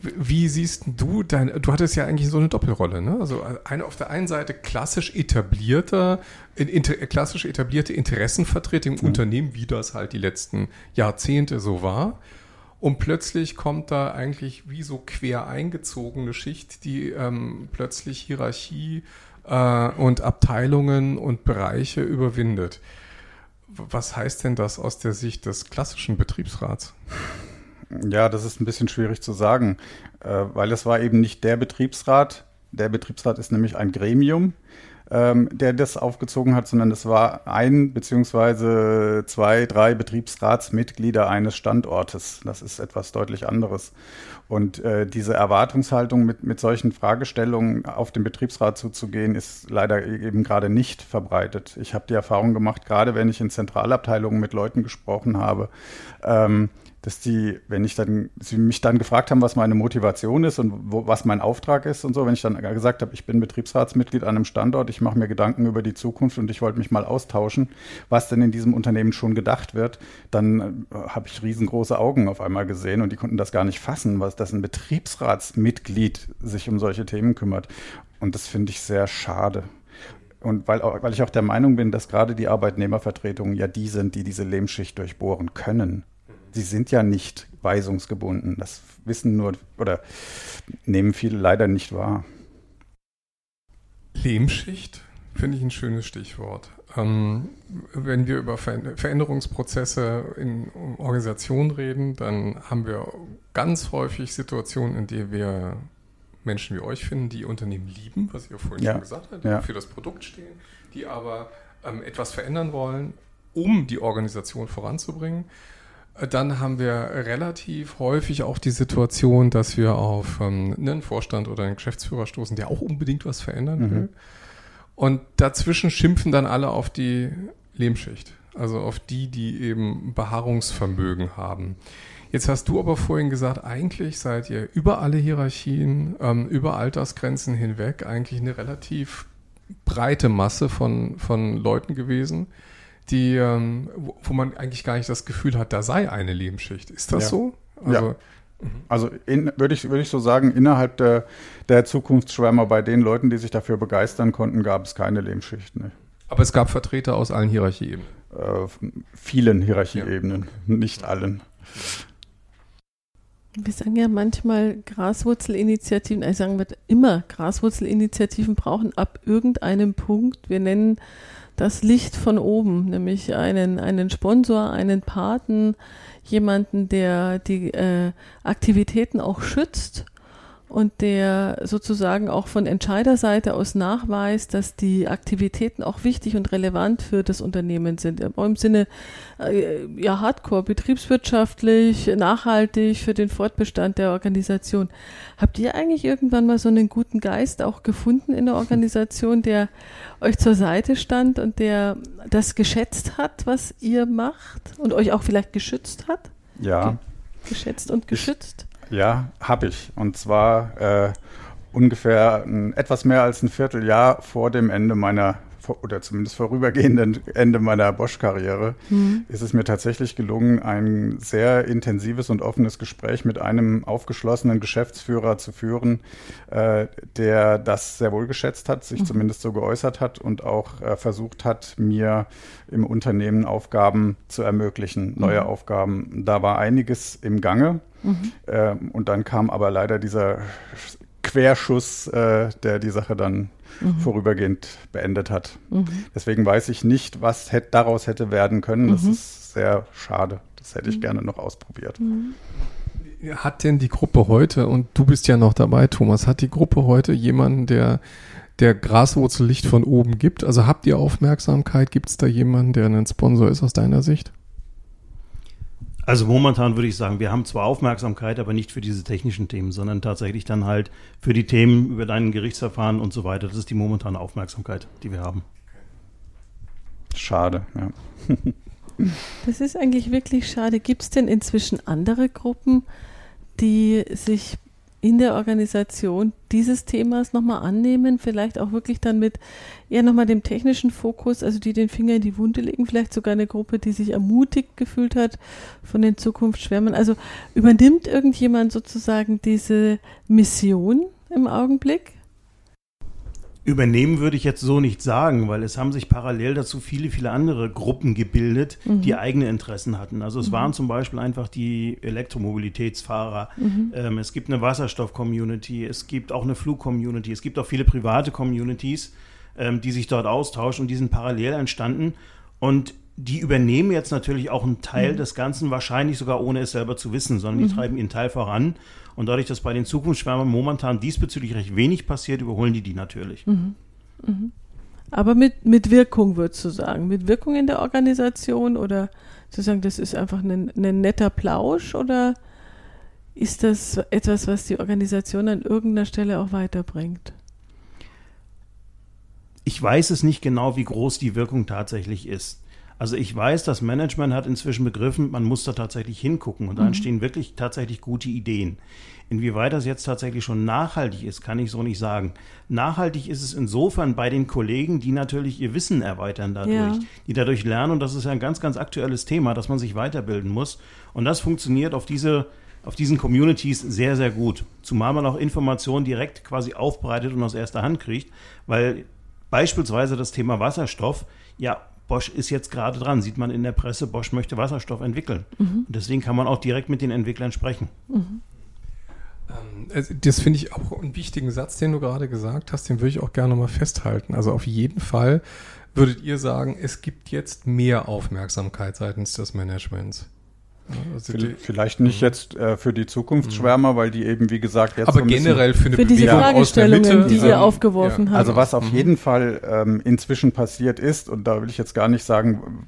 [SPEAKER 2] wie siehst du dein, du hattest ja eigentlich so eine Doppelrolle, ne? Also eine auf der einen Seite klassisch etablierter, inter, klassisch etablierte Interessenvertreter im mhm. Unternehmen, wie das halt die letzten Jahrzehnte so war. Und plötzlich kommt da eigentlich wie so quer eingezogene Schicht, die ähm, plötzlich Hierarchie äh, und Abteilungen und Bereiche überwindet. Was heißt denn das aus der Sicht des klassischen Betriebsrats?
[SPEAKER 1] Ja, das ist ein bisschen schwierig zu sagen, äh, weil es war eben nicht der Betriebsrat. Der Betriebsrat ist nämlich ein Gremium ähm, der das aufgezogen hat, sondern es war ein beziehungsweise zwei, drei Betriebsratsmitglieder eines Standortes. Das ist etwas deutlich anderes. Und äh, diese Erwartungshaltung, mit, mit solchen Fragestellungen auf den Betriebsrat zuzugehen, ist leider eben gerade nicht verbreitet. Ich habe die Erfahrung gemacht, gerade wenn ich in Zentralabteilungen mit Leuten gesprochen habe, ähm, dass die, wenn ich dann, sie mich dann gefragt haben, was meine Motivation ist und wo, was mein Auftrag ist und so, wenn ich dann gesagt habe, ich bin Betriebsratsmitglied an einem Standort, ich mache mir Gedanken über die Zukunft und ich wollte mich mal austauschen, was denn in diesem Unternehmen schon gedacht wird, dann äh, habe ich riesengroße Augen auf einmal gesehen und die konnten das gar nicht fassen, was dass ein Betriebsratsmitglied sich um solche Themen kümmert. Und das finde ich sehr schade. Und weil, weil ich auch der Meinung bin, dass gerade die Arbeitnehmervertretungen ja die sind, die diese Lehmschicht durchbohren können sie sind ja nicht weisungsgebunden. Das wissen nur oder nehmen viele leider nicht wahr.
[SPEAKER 2] Lehmschicht? Finde ich ein schönes Stichwort. Ähm, wenn wir über Veränderungsprozesse in Organisationen reden, dann haben wir ganz häufig Situationen, in denen wir Menschen wie euch finden, die Unternehmen lieben, was ihr vorhin ja. schon gesagt habt, die ja. für das Produkt stehen, die aber ähm, etwas verändern wollen, um die Organisation voranzubringen. Dann haben wir relativ häufig auch die Situation, dass wir auf ähm, einen Vorstand oder einen Geschäftsführer stoßen, der auch unbedingt was verändern mhm. will. Und dazwischen schimpfen dann alle auf die Lehmschicht, also auf die, die eben Beharrungsvermögen haben. Jetzt hast du aber vorhin gesagt, eigentlich seid ihr über alle Hierarchien, ähm, über Altersgrenzen hinweg eigentlich eine relativ breite Masse von, von Leuten gewesen, die, ähm, wo, wo, man eigentlich gar nicht das Gefühl hat, da sei eine Lebensschicht. Ist das ja. so?
[SPEAKER 1] Also, ja. Also würde ich, würd ich so sagen, innerhalb der, der Zukunftsschwärmer bei den Leuten, die sich dafür begeistern konnten, gab es keine Lebensschicht. Ne.
[SPEAKER 2] Aber es gab Vertreter aus allen Hierarchieebenen.
[SPEAKER 1] Äh, vielen Hierarchieebenen, ja. nicht allen.
[SPEAKER 4] Wir sagen ja manchmal Graswurzelinitiativen, also sagen wir immer Graswurzelinitiativen brauchen ab irgendeinem Punkt, wir nennen das Licht von oben, nämlich einen, einen Sponsor, einen Paten, jemanden, der die äh, Aktivitäten auch schützt und der sozusagen auch von Entscheiderseite aus nachweist, dass die Aktivitäten auch wichtig und relevant für das Unternehmen sind. Im Sinne äh, ja hardcore, betriebswirtschaftlich, nachhaltig für den Fortbestand der Organisation. Habt ihr eigentlich irgendwann mal so einen guten Geist auch gefunden in der [LAUGHS] Organisation, der euch zur Seite stand und der das geschätzt hat, was ihr macht und euch auch vielleicht geschützt hat?
[SPEAKER 1] Ja.
[SPEAKER 4] Geschätzt und geschützt?
[SPEAKER 1] Ja, habe ich. Und zwar äh, ungefähr ein, etwas mehr als ein Vierteljahr vor dem Ende meiner oder zumindest vorübergehenden Ende meiner Bosch-Karriere mhm. ist es mir tatsächlich gelungen, ein sehr intensives und offenes Gespräch mit einem aufgeschlossenen Geschäftsführer zu führen, äh, der das sehr wohl geschätzt hat, sich mhm. zumindest so geäußert hat und auch äh, versucht hat, mir im Unternehmen Aufgaben zu ermöglichen, neue mhm. Aufgaben. Da war einiges im Gange. Mhm. Ähm, und dann kam aber leider dieser Querschuss, äh, der die Sache dann mhm. vorübergehend beendet hat. Mhm. Deswegen weiß ich nicht, was hätt, daraus hätte werden können. Das mhm. ist sehr schade. Das hätte ich mhm. gerne noch ausprobiert.
[SPEAKER 2] Mhm. Hat denn die Gruppe heute, und du bist ja noch dabei, Thomas, hat die Gruppe heute jemanden, der der Graswurzellicht von oben gibt? Also habt ihr Aufmerksamkeit? Gibt es da jemanden, der ein Sponsor ist aus deiner Sicht?
[SPEAKER 3] Also momentan würde ich sagen, wir haben zwar Aufmerksamkeit, aber nicht für diese technischen Themen, sondern tatsächlich dann halt für die Themen über deinen Gerichtsverfahren und so weiter. Das ist die momentane Aufmerksamkeit, die wir haben.
[SPEAKER 1] Schade, ja. [LAUGHS]
[SPEAKER 4] Das ist eigentlich wirklich schade. Gibt es denn inzwischen andere Gruppen, die sich in der Organisation dieses Themas nochmal annehmen, vielleicht auch wirklich dann mit eher nochmal dem technischen Fokus, also die den Finger in die Wunde legen, vielleicht sogar eine Gruppe, die sich ermutigt gefühlt hat von den Zukunftsschwärmen. Also übernimmt irgendjemand sozusagen diese Mission im Augenblick?
[SPEAKER 3] Übernehmen würde ich jetzt so nicht sagen, weil es haben sich parallel dazu viele, viele andere Gruppen gebildet, mhm. die eigene Interessen hatten. Also es mhm. waren zum Beispiel einfach die Elektromobilitätsfahrer. Mhm. Ähm, es gibt eine Wasserstoff-Community, es gibt auch eine Flug-Community, es gibt auch viele private Communities, ähm, die sich dort austauschen und die sind parallel entstanden. Und die übernehmen jetzt natürlich auch einen Teil mhm. des Ganzen, wahrscheinlich sogar ohne es selber zu wissen, sondern die mhm. treiben ihren Teil voran. Und dadurch, dass bei den Zukunftsschwärmern momentan diesbezüglich recht wenig passiert, überholen die die natürlich. Mhm.
[SPEAKER 4] Mhm. Aber mit, mit Wirkung, würdest du sagen? Mit Wirkung in der Organisation oder zu sagen, das ist einfach ein, ein netter Plausch oder ist das etwas, was die Organisation an irgendeiner Stelle auch weiterbringt?
[SPEAKER 3] Ich weiß es nicht genau, wie groß die Wirkung tatsächlich ist. Also ich weiß, das Management hat inzwischen begriffen, man muss da tatsächlich hingucken und da mhm. entstehen wirklich tatsächlich gute Ideen. Inwieweit das jetzt tatsächlich schon nachhaltig ist, kann ich so nicht sagen. Nachhaltig ist es insofern bei den Kollegen, die natürlich ihr Wissen erweitern dadurch, ja. die dadurch lernen und das ist ja ein ganz, ganz aktuelles Thema, dass man sich weiterbilden muss und das funktioniert auf diese auf diesen Communities sehr, sehr gut. Zumal man auch Informationen direkt quasi aufbereitet und aus erster Hand kriegt, weil beispielsweise das Thema Wasserstoff ja Bosch ist jetzt gerade dran, sieht man in der Presse, Bosch möchte Wasserstoff entwickeln. Mhm. Und deswegen kann man auch direkt mit den Entwicklern sprechen. Mhm.
[SPEAKER 2] Ähm, das finde ich auch einen wichtigen Satz, den du gerade gesagt hast, den würde ich auch gerne mal festhalten. Also auf jeden Fall würdet ihr sagen, es gibt jetzt mehr Aufmerksamkeit seitens des Managements.
[SPEAKER 1] Also Vielleicht nicht mhm. jetzt äh, für die Zukunftsschwärmer, weil die eben, wie gesagt, jetzt.
[SPEAKER 2] Aber so generell für eine
[SPEAKER 4] für diese
[SPEAKER 2] Bewegung
[SPEAKER 4] Fragestellungen, Mitte, die ihr ähm, aufgeworfen ja. habt.
[SPEAKER 1] Also was auf mhm. jeden Fall ähm, inzwischen passiert ist, und da will ich jetzt gar nicht sagen,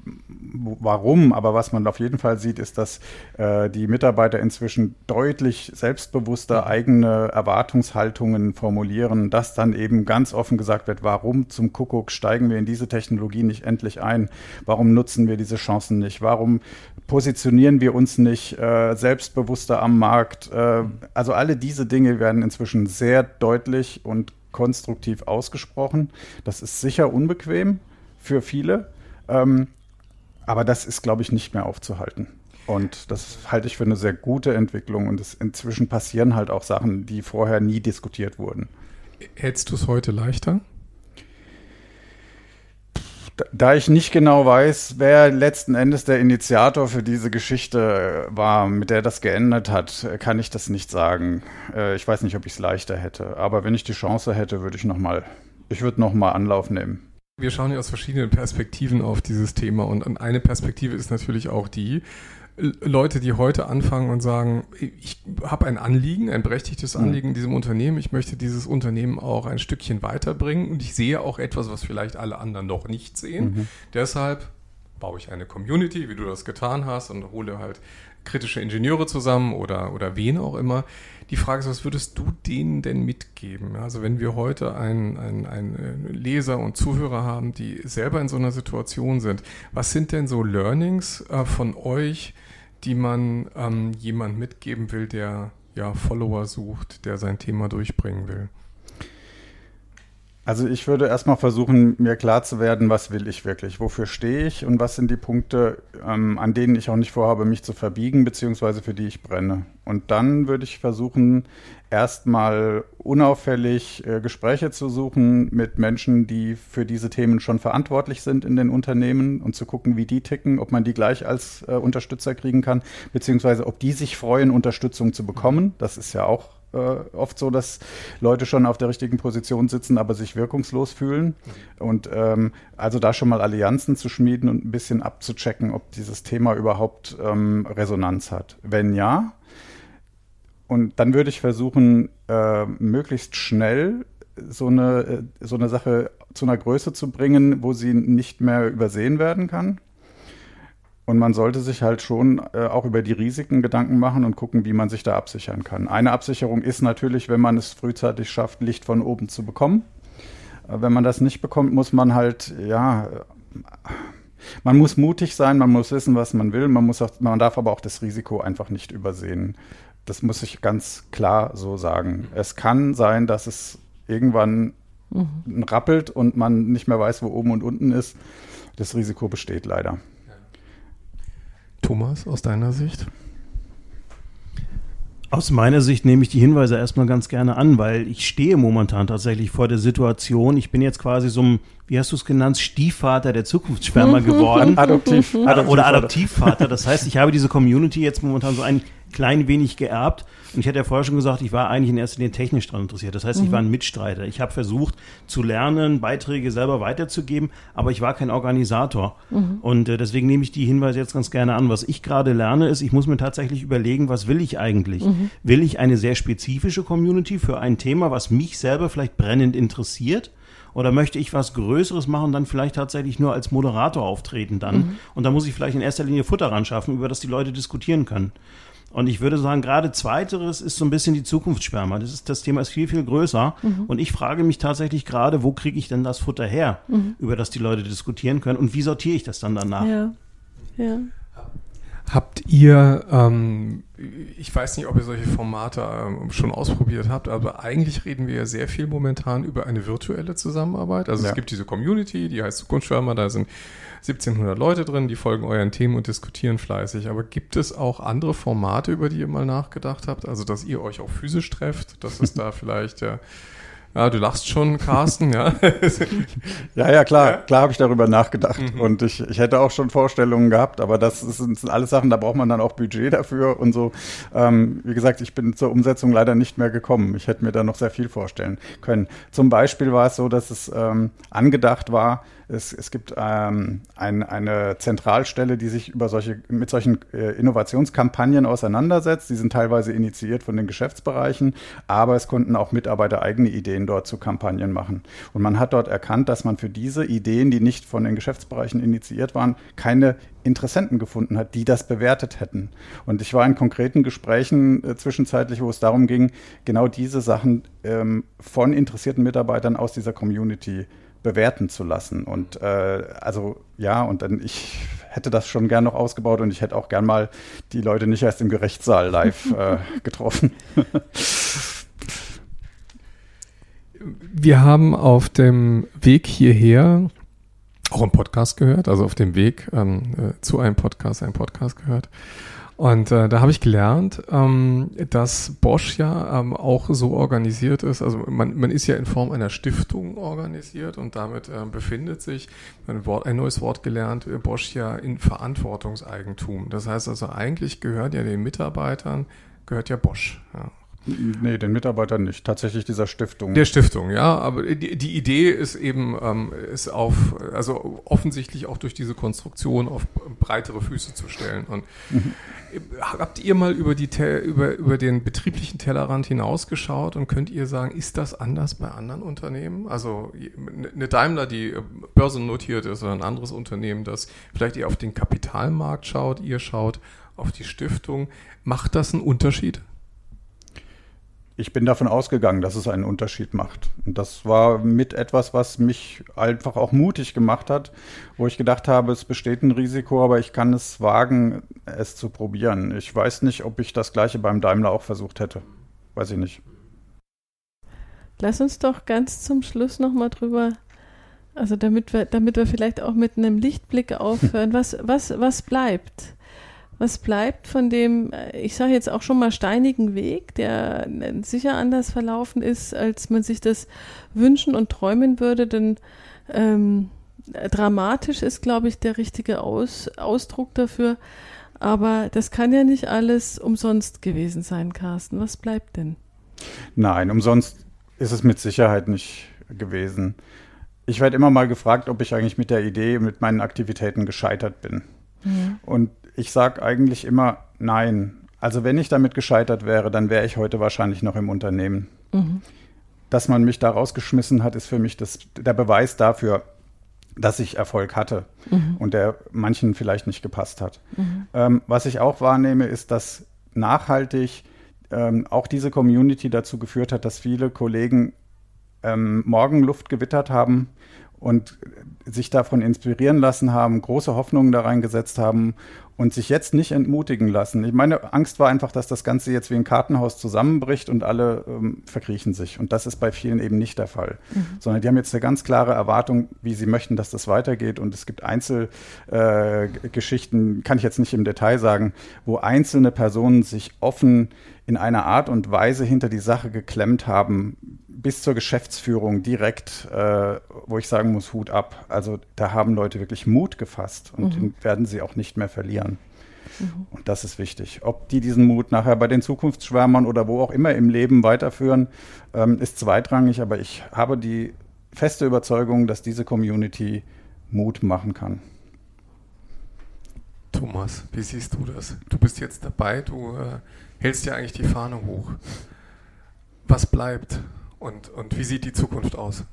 [SPEAKER 1] warum, aber was man auf jeden Fall sieht, ist, dass äh, die Mitarbeiter inzwischen deutlich selbstbewusster mhm. eigene Erwartungshaltungen formulieren, dass dann eben ganz offen gesagt wird, warum zum Kuckuck steigen wir in diese Technologie nicht endlich ein? Warum nutzen wir diese Chancen nicht? Warum positionieren wir uns nicht äh, selbstbewusster am Markt? Äh, also alle diese Dinge werden inzwischen sehr deutlich und konstruktiv ausgesprochen. Das ist sicher unbequem für viele, ähm, aber das ist, glaube ich, nicht mehr aufzuhalten. Und das halte ich für eine sehr gute Entwicklung. Und es, inzwischen passieren halt auch Sachen, die vorher nie diskutiert wurden.
[SPEAKER 2] Hättest du es heute leichter?
[SPEAKER 1] Da ich nicht genau weiß, wer letzten Endes der Initiator für diese Geschichte war, mit der das geändert hat, kann ich das nicht sagen. Äh, ich weiß nicht, ob ich es leichter hätte. Aber wenn ich die Chance hätte, würde ich noch mal, ich würde Anlauf nehmen.
[SPEAKER 2] Wir schauen ja aus verschiedenen Perspektiven auf dieses Thema und eine Perspektive ist natürlich auch die, Leute, die heute anfangen und sagen, ich habe ein Anliegen, ein berechtigtes. Anliegen in diesem Unternehmen, ich möchte dieses Unternehmen auch ein Stückchen weiterbringen und ich sehe auch etwas, was vielleicht alle anderen noch nicht sehen. Mhm. Deshalb baue ich eine Community, wie du das getan hast, und hole halt kritische Ingenieure zusammen oder, oder wen auch immer. Die Frage ist, was würdest du denen denn mitgeben? Also wenn wir heute einen, einen, Leser und Zuhörer haben, die selber in so einer Situation sind, was sind denn so Learnings äh, von euch, die man ähm, jemand mitgeben will, der ja Follower sucht, der sein Thema durchbringen will?
[SPEAKER 1] Also ich würde erstmal versuchen, mir klar zu werden, was will ich wirklich, wofür stehe ich und was sind die Punkte, ähm, an denen ich auch nicht vorhabe, mich zu verbiegen, beziehungsweise für die ich brenne. Und dann würde ich versuchen, erstmal unauffällig äh, Gespräche zu suchen mit Menschen, die für diese Themen schon verantwortlich sind in den Unternehmen und zu gucken, wie die ticken, ob man die gleich als äh, Unterstützer kriegen kann, beziehungsweise ob die sich freuen, Unterstützung zu bekommen. Das ist ja auch äh, oft so, dass Leute schon auf der richtigen Position sitzen, aber sich wirkungslos fühlen. Und ähm, also da schon mal Allianzen zu schmieden und ein bisschen abzuchecken, ob dieses Thema überhaupt ähm, Resonanz hat. Wenn ja, und dann würde ich versuchen, äh, möglichst schnell so eine, äh, so eine Sache zu einer Größe zu bringen, wo sie nicht mehr übersehen werden kann. Und man sollte sich halt schon äh, auch über die Risiken Gedanken machen und gucken, wie man sich da absichern kann. Eine Absicherung ist natürlich, wenn man es frühzeitig schafft, Licht von oben zu bekommen. Äh, wenn man das nicht bekommt, muss man halt, ja, man muss mutig sein, man muss wissen, was man will, man, muss auch, man darf aber auch das Risiko einfach nicht übersehen. Das muss ich ganz klar so sagen. Es kann sein, dass es irgendwann mhm. rappelt und man nicht mehr weiß, wo oben und unten ist. Das Risiko besteht leider.
[SPEAKER 2] Thomas, aus deiner Sicht?
[SPEAKER 3] Aus meiner Sicht nehme ich die Hinweise erstmal ganz gerne an, weil ich stehe momentan tatsächlich vor der Situation. Ich bin jetzt quasi so ein, wie hast du es genannt, Stiefvater der Zukunftssperma geworden. [LAUGHS]
[SPEAKER 1] Adoptiv.
[SPEAKER 3] Oder Adoptivvater. Das heißt, ich habe diese Community jetzt momentan so ein klein wenig geerbt. Und ich hatte ja vorher schon gesagt, ich war eigentlich in erster Linie technisch daran interessiert. Das heißt, mhm. ich war ein Mitstreiter. Ich habe versucht zu lernen, Beiträge selber weiterzugeben, aber ich war kein Organisator. Mhm. Und äh, deswegen nehme ich die Hinweise jetzt ganz gerne an. Was ich gerade lerne, ist, ich muss mir tatsächlich überlegen, was will ich eigentlich? Mhm. Will ich eine sehr spezifische Community für ein Thema, was mich selber vielleicht brennend interessiert? Oder möchte ich was Größeres machen und dann vielleicht tatsächlich nur als Moderator auftreten dann? Mhm. Und da muss ich vielleicht in erster Linie Futter ran schaffen, über das die Leute diskutieren können. Und ich würde sagen, gerade zweiteres ist so ein bisschen die Zukunftssperma. Das, ist, das Thema ist viel, viel größer. Mhm. Und ich frage mich tatsächlich gerade, wo kriege ich denn das Futter her, mhm. über das die Leute diskutieren können und wie sortiere ich das dann danach?
[SPEAKER 4] Ja. ja.
[SPEAKER 2] Habt ihr, ähm, ich weiß nicht, ob ihr solche Formate ähm, schon ausprobiert habt, aber eigentlich reden wir ja sehr viel momentan über eine virtuelle Zusammenarbeit. Also ja. es gibt diese Community, die heißt Zukunftsschwärmer, da sind 1700 Leute drin, die folgen euren Themen und diskutieren fleißig. Aber gibt es auch andere Formate, über die ihr mal nachgedacht habt? Also, dass ihr euch auch physisch trefft, dass es da [LAUGHS] vielleicht ja, Ja, du lachst schon, Carsten, ja. [LAUGHS]
[SPEAKER 1] ja, ja, klar, klar habe ich darüber nachgedacht. Mhm. Und ich, ich hätte auch schon Vorstellungen gehabt, aber das, ist, das sind alles Sachen, da braucht man dann auch Budget dafür und so. Ähm, wie gesagt, ich bin zur Umsetzung leider nicht mehr gekommen. Ich hätte mir da noch sehr viel vorstellen können. Zum Beispiel war es so, dass es ähm, angedacht war, es, es gibt ähm, ein, eine Zentralstelle, die sich über solche, mit solchen äh, Innovationskampagnen auseinandersetzt. Die sind teilweise initiiert von den Geschäftsbereichen, aber es konnten auch Mitarbeiter eigene Ideen dort zu Kampagnen machen. Und man hat dort erkannt, dass man für diese Ideen, die nicht von den Geschäftsbereichen initiiert waren, keine Interessenten gefunden hat, die das bewertet hätten. Und ich war in konkreten Gesprächen äh, zwischenzeitlich, wo es darum ging, genau diese Sachen ähm, von interessierten Mitarbeitern aus dieser Community bewerten zu lassen. Und äh, also ja, und dann ich hätte das schon gern noch ausgebaut und ich hätte auch gern mal die Leute nicht erst im Gerichtssaal live äh, [LAUGHS] getroffen.
[SPEAKER 2] Wir haben auf dem Weg hierher auch einen Podcast gehört, also auf dem Weg ähm, äh, zu einem Podcast, einen Podcast gehört. Und äh, da habe ich gelernt, ähm, dass Bosch ja ähm, auch so organisiert ist. Also man, man ist ja in Form einer Stiftung organisiert und damit äh, befindet sich, ein, Wort, ein neues Wort gelernt, äh, Bosch ja in Verantwortungseigentum. Das heißt also eigentlich gehört ja den Mitarbeitern, gehört ja Bosch. Ja.
[SPEAKER 1] Nee, den Mitarbeitern nicht. Tatsächlich dieser Stiftung.
[SPEAKER 2] Der Stiftung, ja. Aber die, die Idee ist eben, ähm, ist auf, also offensichtlich auch durch diese Konstruktion auf breitere Füße zu stellen. Und mhm. habt ihr mal über, die, über, über den betrieblichen Tellerrand hinausgeschaut und könnt ihr sagen, ist das anders bei anderen Unternehmen? Also eine Daimler, die börsennotiert ist oder ein anderes Unternehmen, das vielleicht eher auf den Kapitalmarkt schaut, ihr schaut auf die Stiftung. Macht das einen Unterschied?
[SPEAKER 1] Ich bin davon ausgegangen, dass es einen Unterschied macht. Und das war mit etwas, was mich einfach auch mutig gemacht hat, wo ich gedacht habe, es besteht ein Risiko, aber ich kann es wagen, es zu probieren. Ich weiß nicht, ob ich das gleiche beim Daimler auch versucht hätte. Weiß ich nicht.
[SPEAKER 4] Lass uns doch ganz zum Schluss nochmal drüber, also damit wir, damit wir vielleicht auch mit einem Lichtblick aufhören, was, was, was bleibt? Was bleibt von dem, äh, ich sage jetzt auch schon mal steinigen Weg, der sicher anders verlaufen ist, als man sich das wünschen und träumen würde, denn ähm, dramatisch ist, glaube ich, der richtige Aus, Ausdruck dafür. Aber das kann ja nicht alles umsonst gewesen sein, Carsten. Was bleibt denn?
[SPEAKER 1] Nein, umsonst ist es mit Sicherheit nicht gewesen. Ich werde immer mal gefragt, ob ich eigentlich mit der Idee, mit meinen Aktivitäten gescheitert bin. Mhm. Und ich sage eigentlich immer nein. Also wenn ich damit gescheitert wäre, dann wäre ich heute wahrscheinlich noch im Unternehmen. Mhm. Dass man mich da rausgeschmissen hat, ist für mich das, der Beweis dafür, dass ich Erfolg hatte mhm. und der manchen vielleicht nicht gepasst hat. Mhm. Ähm, was ich auch wahrnehme, ist, dass nachhaltig ähm, auch diese Community dazu geführt hat, dass viele Kollegen ähm, Morgenluft gewittert haben und sich davon inspirieren lassen haben, große Hoffnungen da reingesetzt haben und sich jetzt nicht entmutigen lassen. Ich meine Angst war einfach, dass das Ganze jetzt wie ein Kartenhaus zusammenbricht und alle ähm, verkriechen sich. Und das ist bei vielen eben nicht der Fall. Mhm. Sondern die haben jetzt eine ganz klare Erwartung, wie sie möchten, dass das weitergeht. Und es gibt Einzelgeschichten, äh, kann ich jetzt nicht im Detail sagen, wo einzelne Personen sich offen in einer Art und Weise hinter die Sache geklemmt haben, bis zur Geschäftsführung direkt, äh, wo ich sagen muss, Hut ab. Also da haben Leute wirklich Mut gefasst und mhm. den werden sie auch nicht mehr verlieren. Mhm. Und das ist wichtig. Ob die diesen Mut nachher bei den Zukunftsschwärmern oder wo auch immer im Leben weiterführen, ähm, ist zweitrangig. Aber ich habe die feste Überzeugung, dass diese Community Mut machen kann.
[SPEAKER 2] Thomas, wie siehst du das? Du bist jetzt dabei, du äh, hältst ja eigentlich die Fahne hoch. Was bleibt? Und, und wie sieht die Zukunft aus?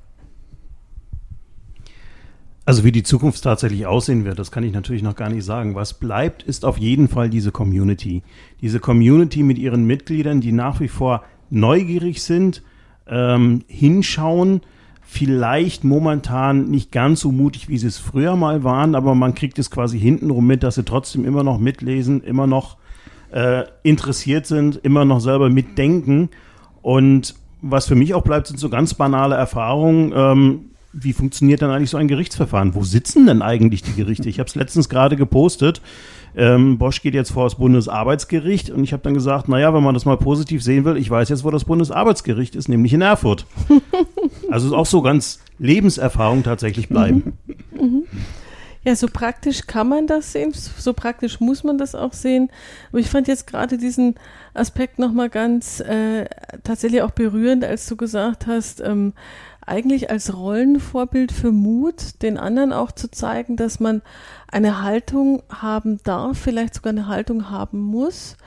[SPEAKER 3] Also wie die Zukunft tatsächlich aussehen wird, das kann ich natürlich noch gar nicht sagen. Was bleibt, ist auf jeden Fall diese Community. Diese Community mit ihren Mitgliedern, die nach wie vor neugierig sind, ähm, hinschauen, vielleicht momentan nicht ganz so mutig, wie sie es früher mal waren, aber man kriegt es quasi hintenrum mit, dass sie trotzdem immer noch mitlesen, immer noch äh, interessiert sind, immer noch selber mitdenken und was für mich auch bleibt, sind so ganz banale Erfahrungen. Ähm, wie funktioniert dann eigentlich so ein Gerichtsverfahren? Wo sitzen denn eigentlich die Gerichte? Ich habe es letztens gerade gepostet. Ähm, Bosch geht jetzt vor das Bundesarbeitsgericht und ich habe dann gesagt, naja, wenn man das mal positiv sehen will, ich weiß jetzt, wo das Bundesarbeitsgericht ist, nämlich in Erfurt. [LAUGHS] also auch so ganz Lebenserfahrung tatsächlich bleiben. Mhm. Mhm.
[SPEAKER 4] Ja, so praktisch kann man das sehen, so praktisch muss man das auch sehen. Aber ich fand jetzt gerade diesen Aspekt nochmal ganz äh, tatsächlich auch berührend, als du gesagt hast, ähm, eigentlich als Rollenvorbild für Mut, den anderen auch zu zeigen, dass man eine Haltung haben darf, vielleicht sogar eine Haltung haben muss.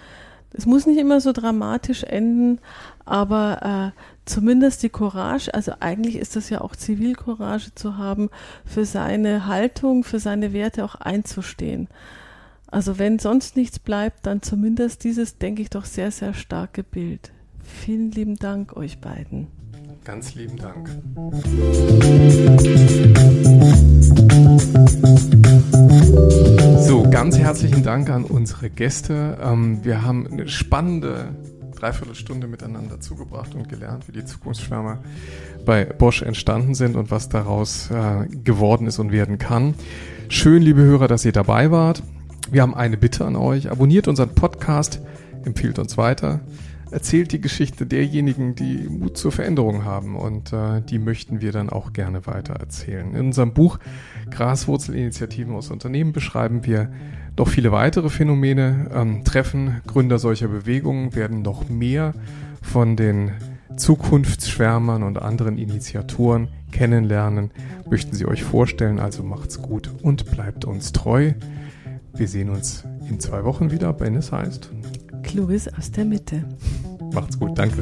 [SPEAKER 4] Es muss nicht immer so dramatisch enden, aber äh, zumindest die Courage, also eigentlich ist das ja auch Zivilcourage zu haben, für seine Haltung, für seine Werte auch einzustehen. Also wenn sonst nichts bleibt, dann zumindest dieses, denke ich, doch sehr, sehr starke Bild. Vielen lieben Dank euch beiden.
[SPEAKER 2] Ganz lieben Dank. So, ganz herzlichen Dank an unsere Gäste. Ähm, wir haben eine spannende Dreiviertelstunde miteinander zugebracht und gelernt, wie die Zukunftsschwärmer bei Bosch entstanden sind und was daraus äh, geworden ist und werden kann. Schön, liebe Hörer, dass ihr dabei wart. Wir haben eine Bitte an euch. Abonniert unseren Podcast, empfiehlt uns weiter erzählt die Geschichte derjenigen, die Mut zur Veränderung haben und äh, die möchten wir dann auch gerne weiter erzählen. In unserem Buch Graswurzelinitiativen aus Unternehmen beschreiben wir noch viele weitere Phänomene ähm, treffen Gründer solcher Bewegungen, werden noch mehr von den Zukunftsschwärmern und anderen Initiatoren kennenlernen, möchten sie euch vorstellen. Also macht's gut und bleibt uns treu. Wir sehen uns in zwei Wochen wieder, wenn es heißt.
[SPEAKER 4] Kluges aus der Mitte.
[SPEAKER 2] Macht's gut, danke.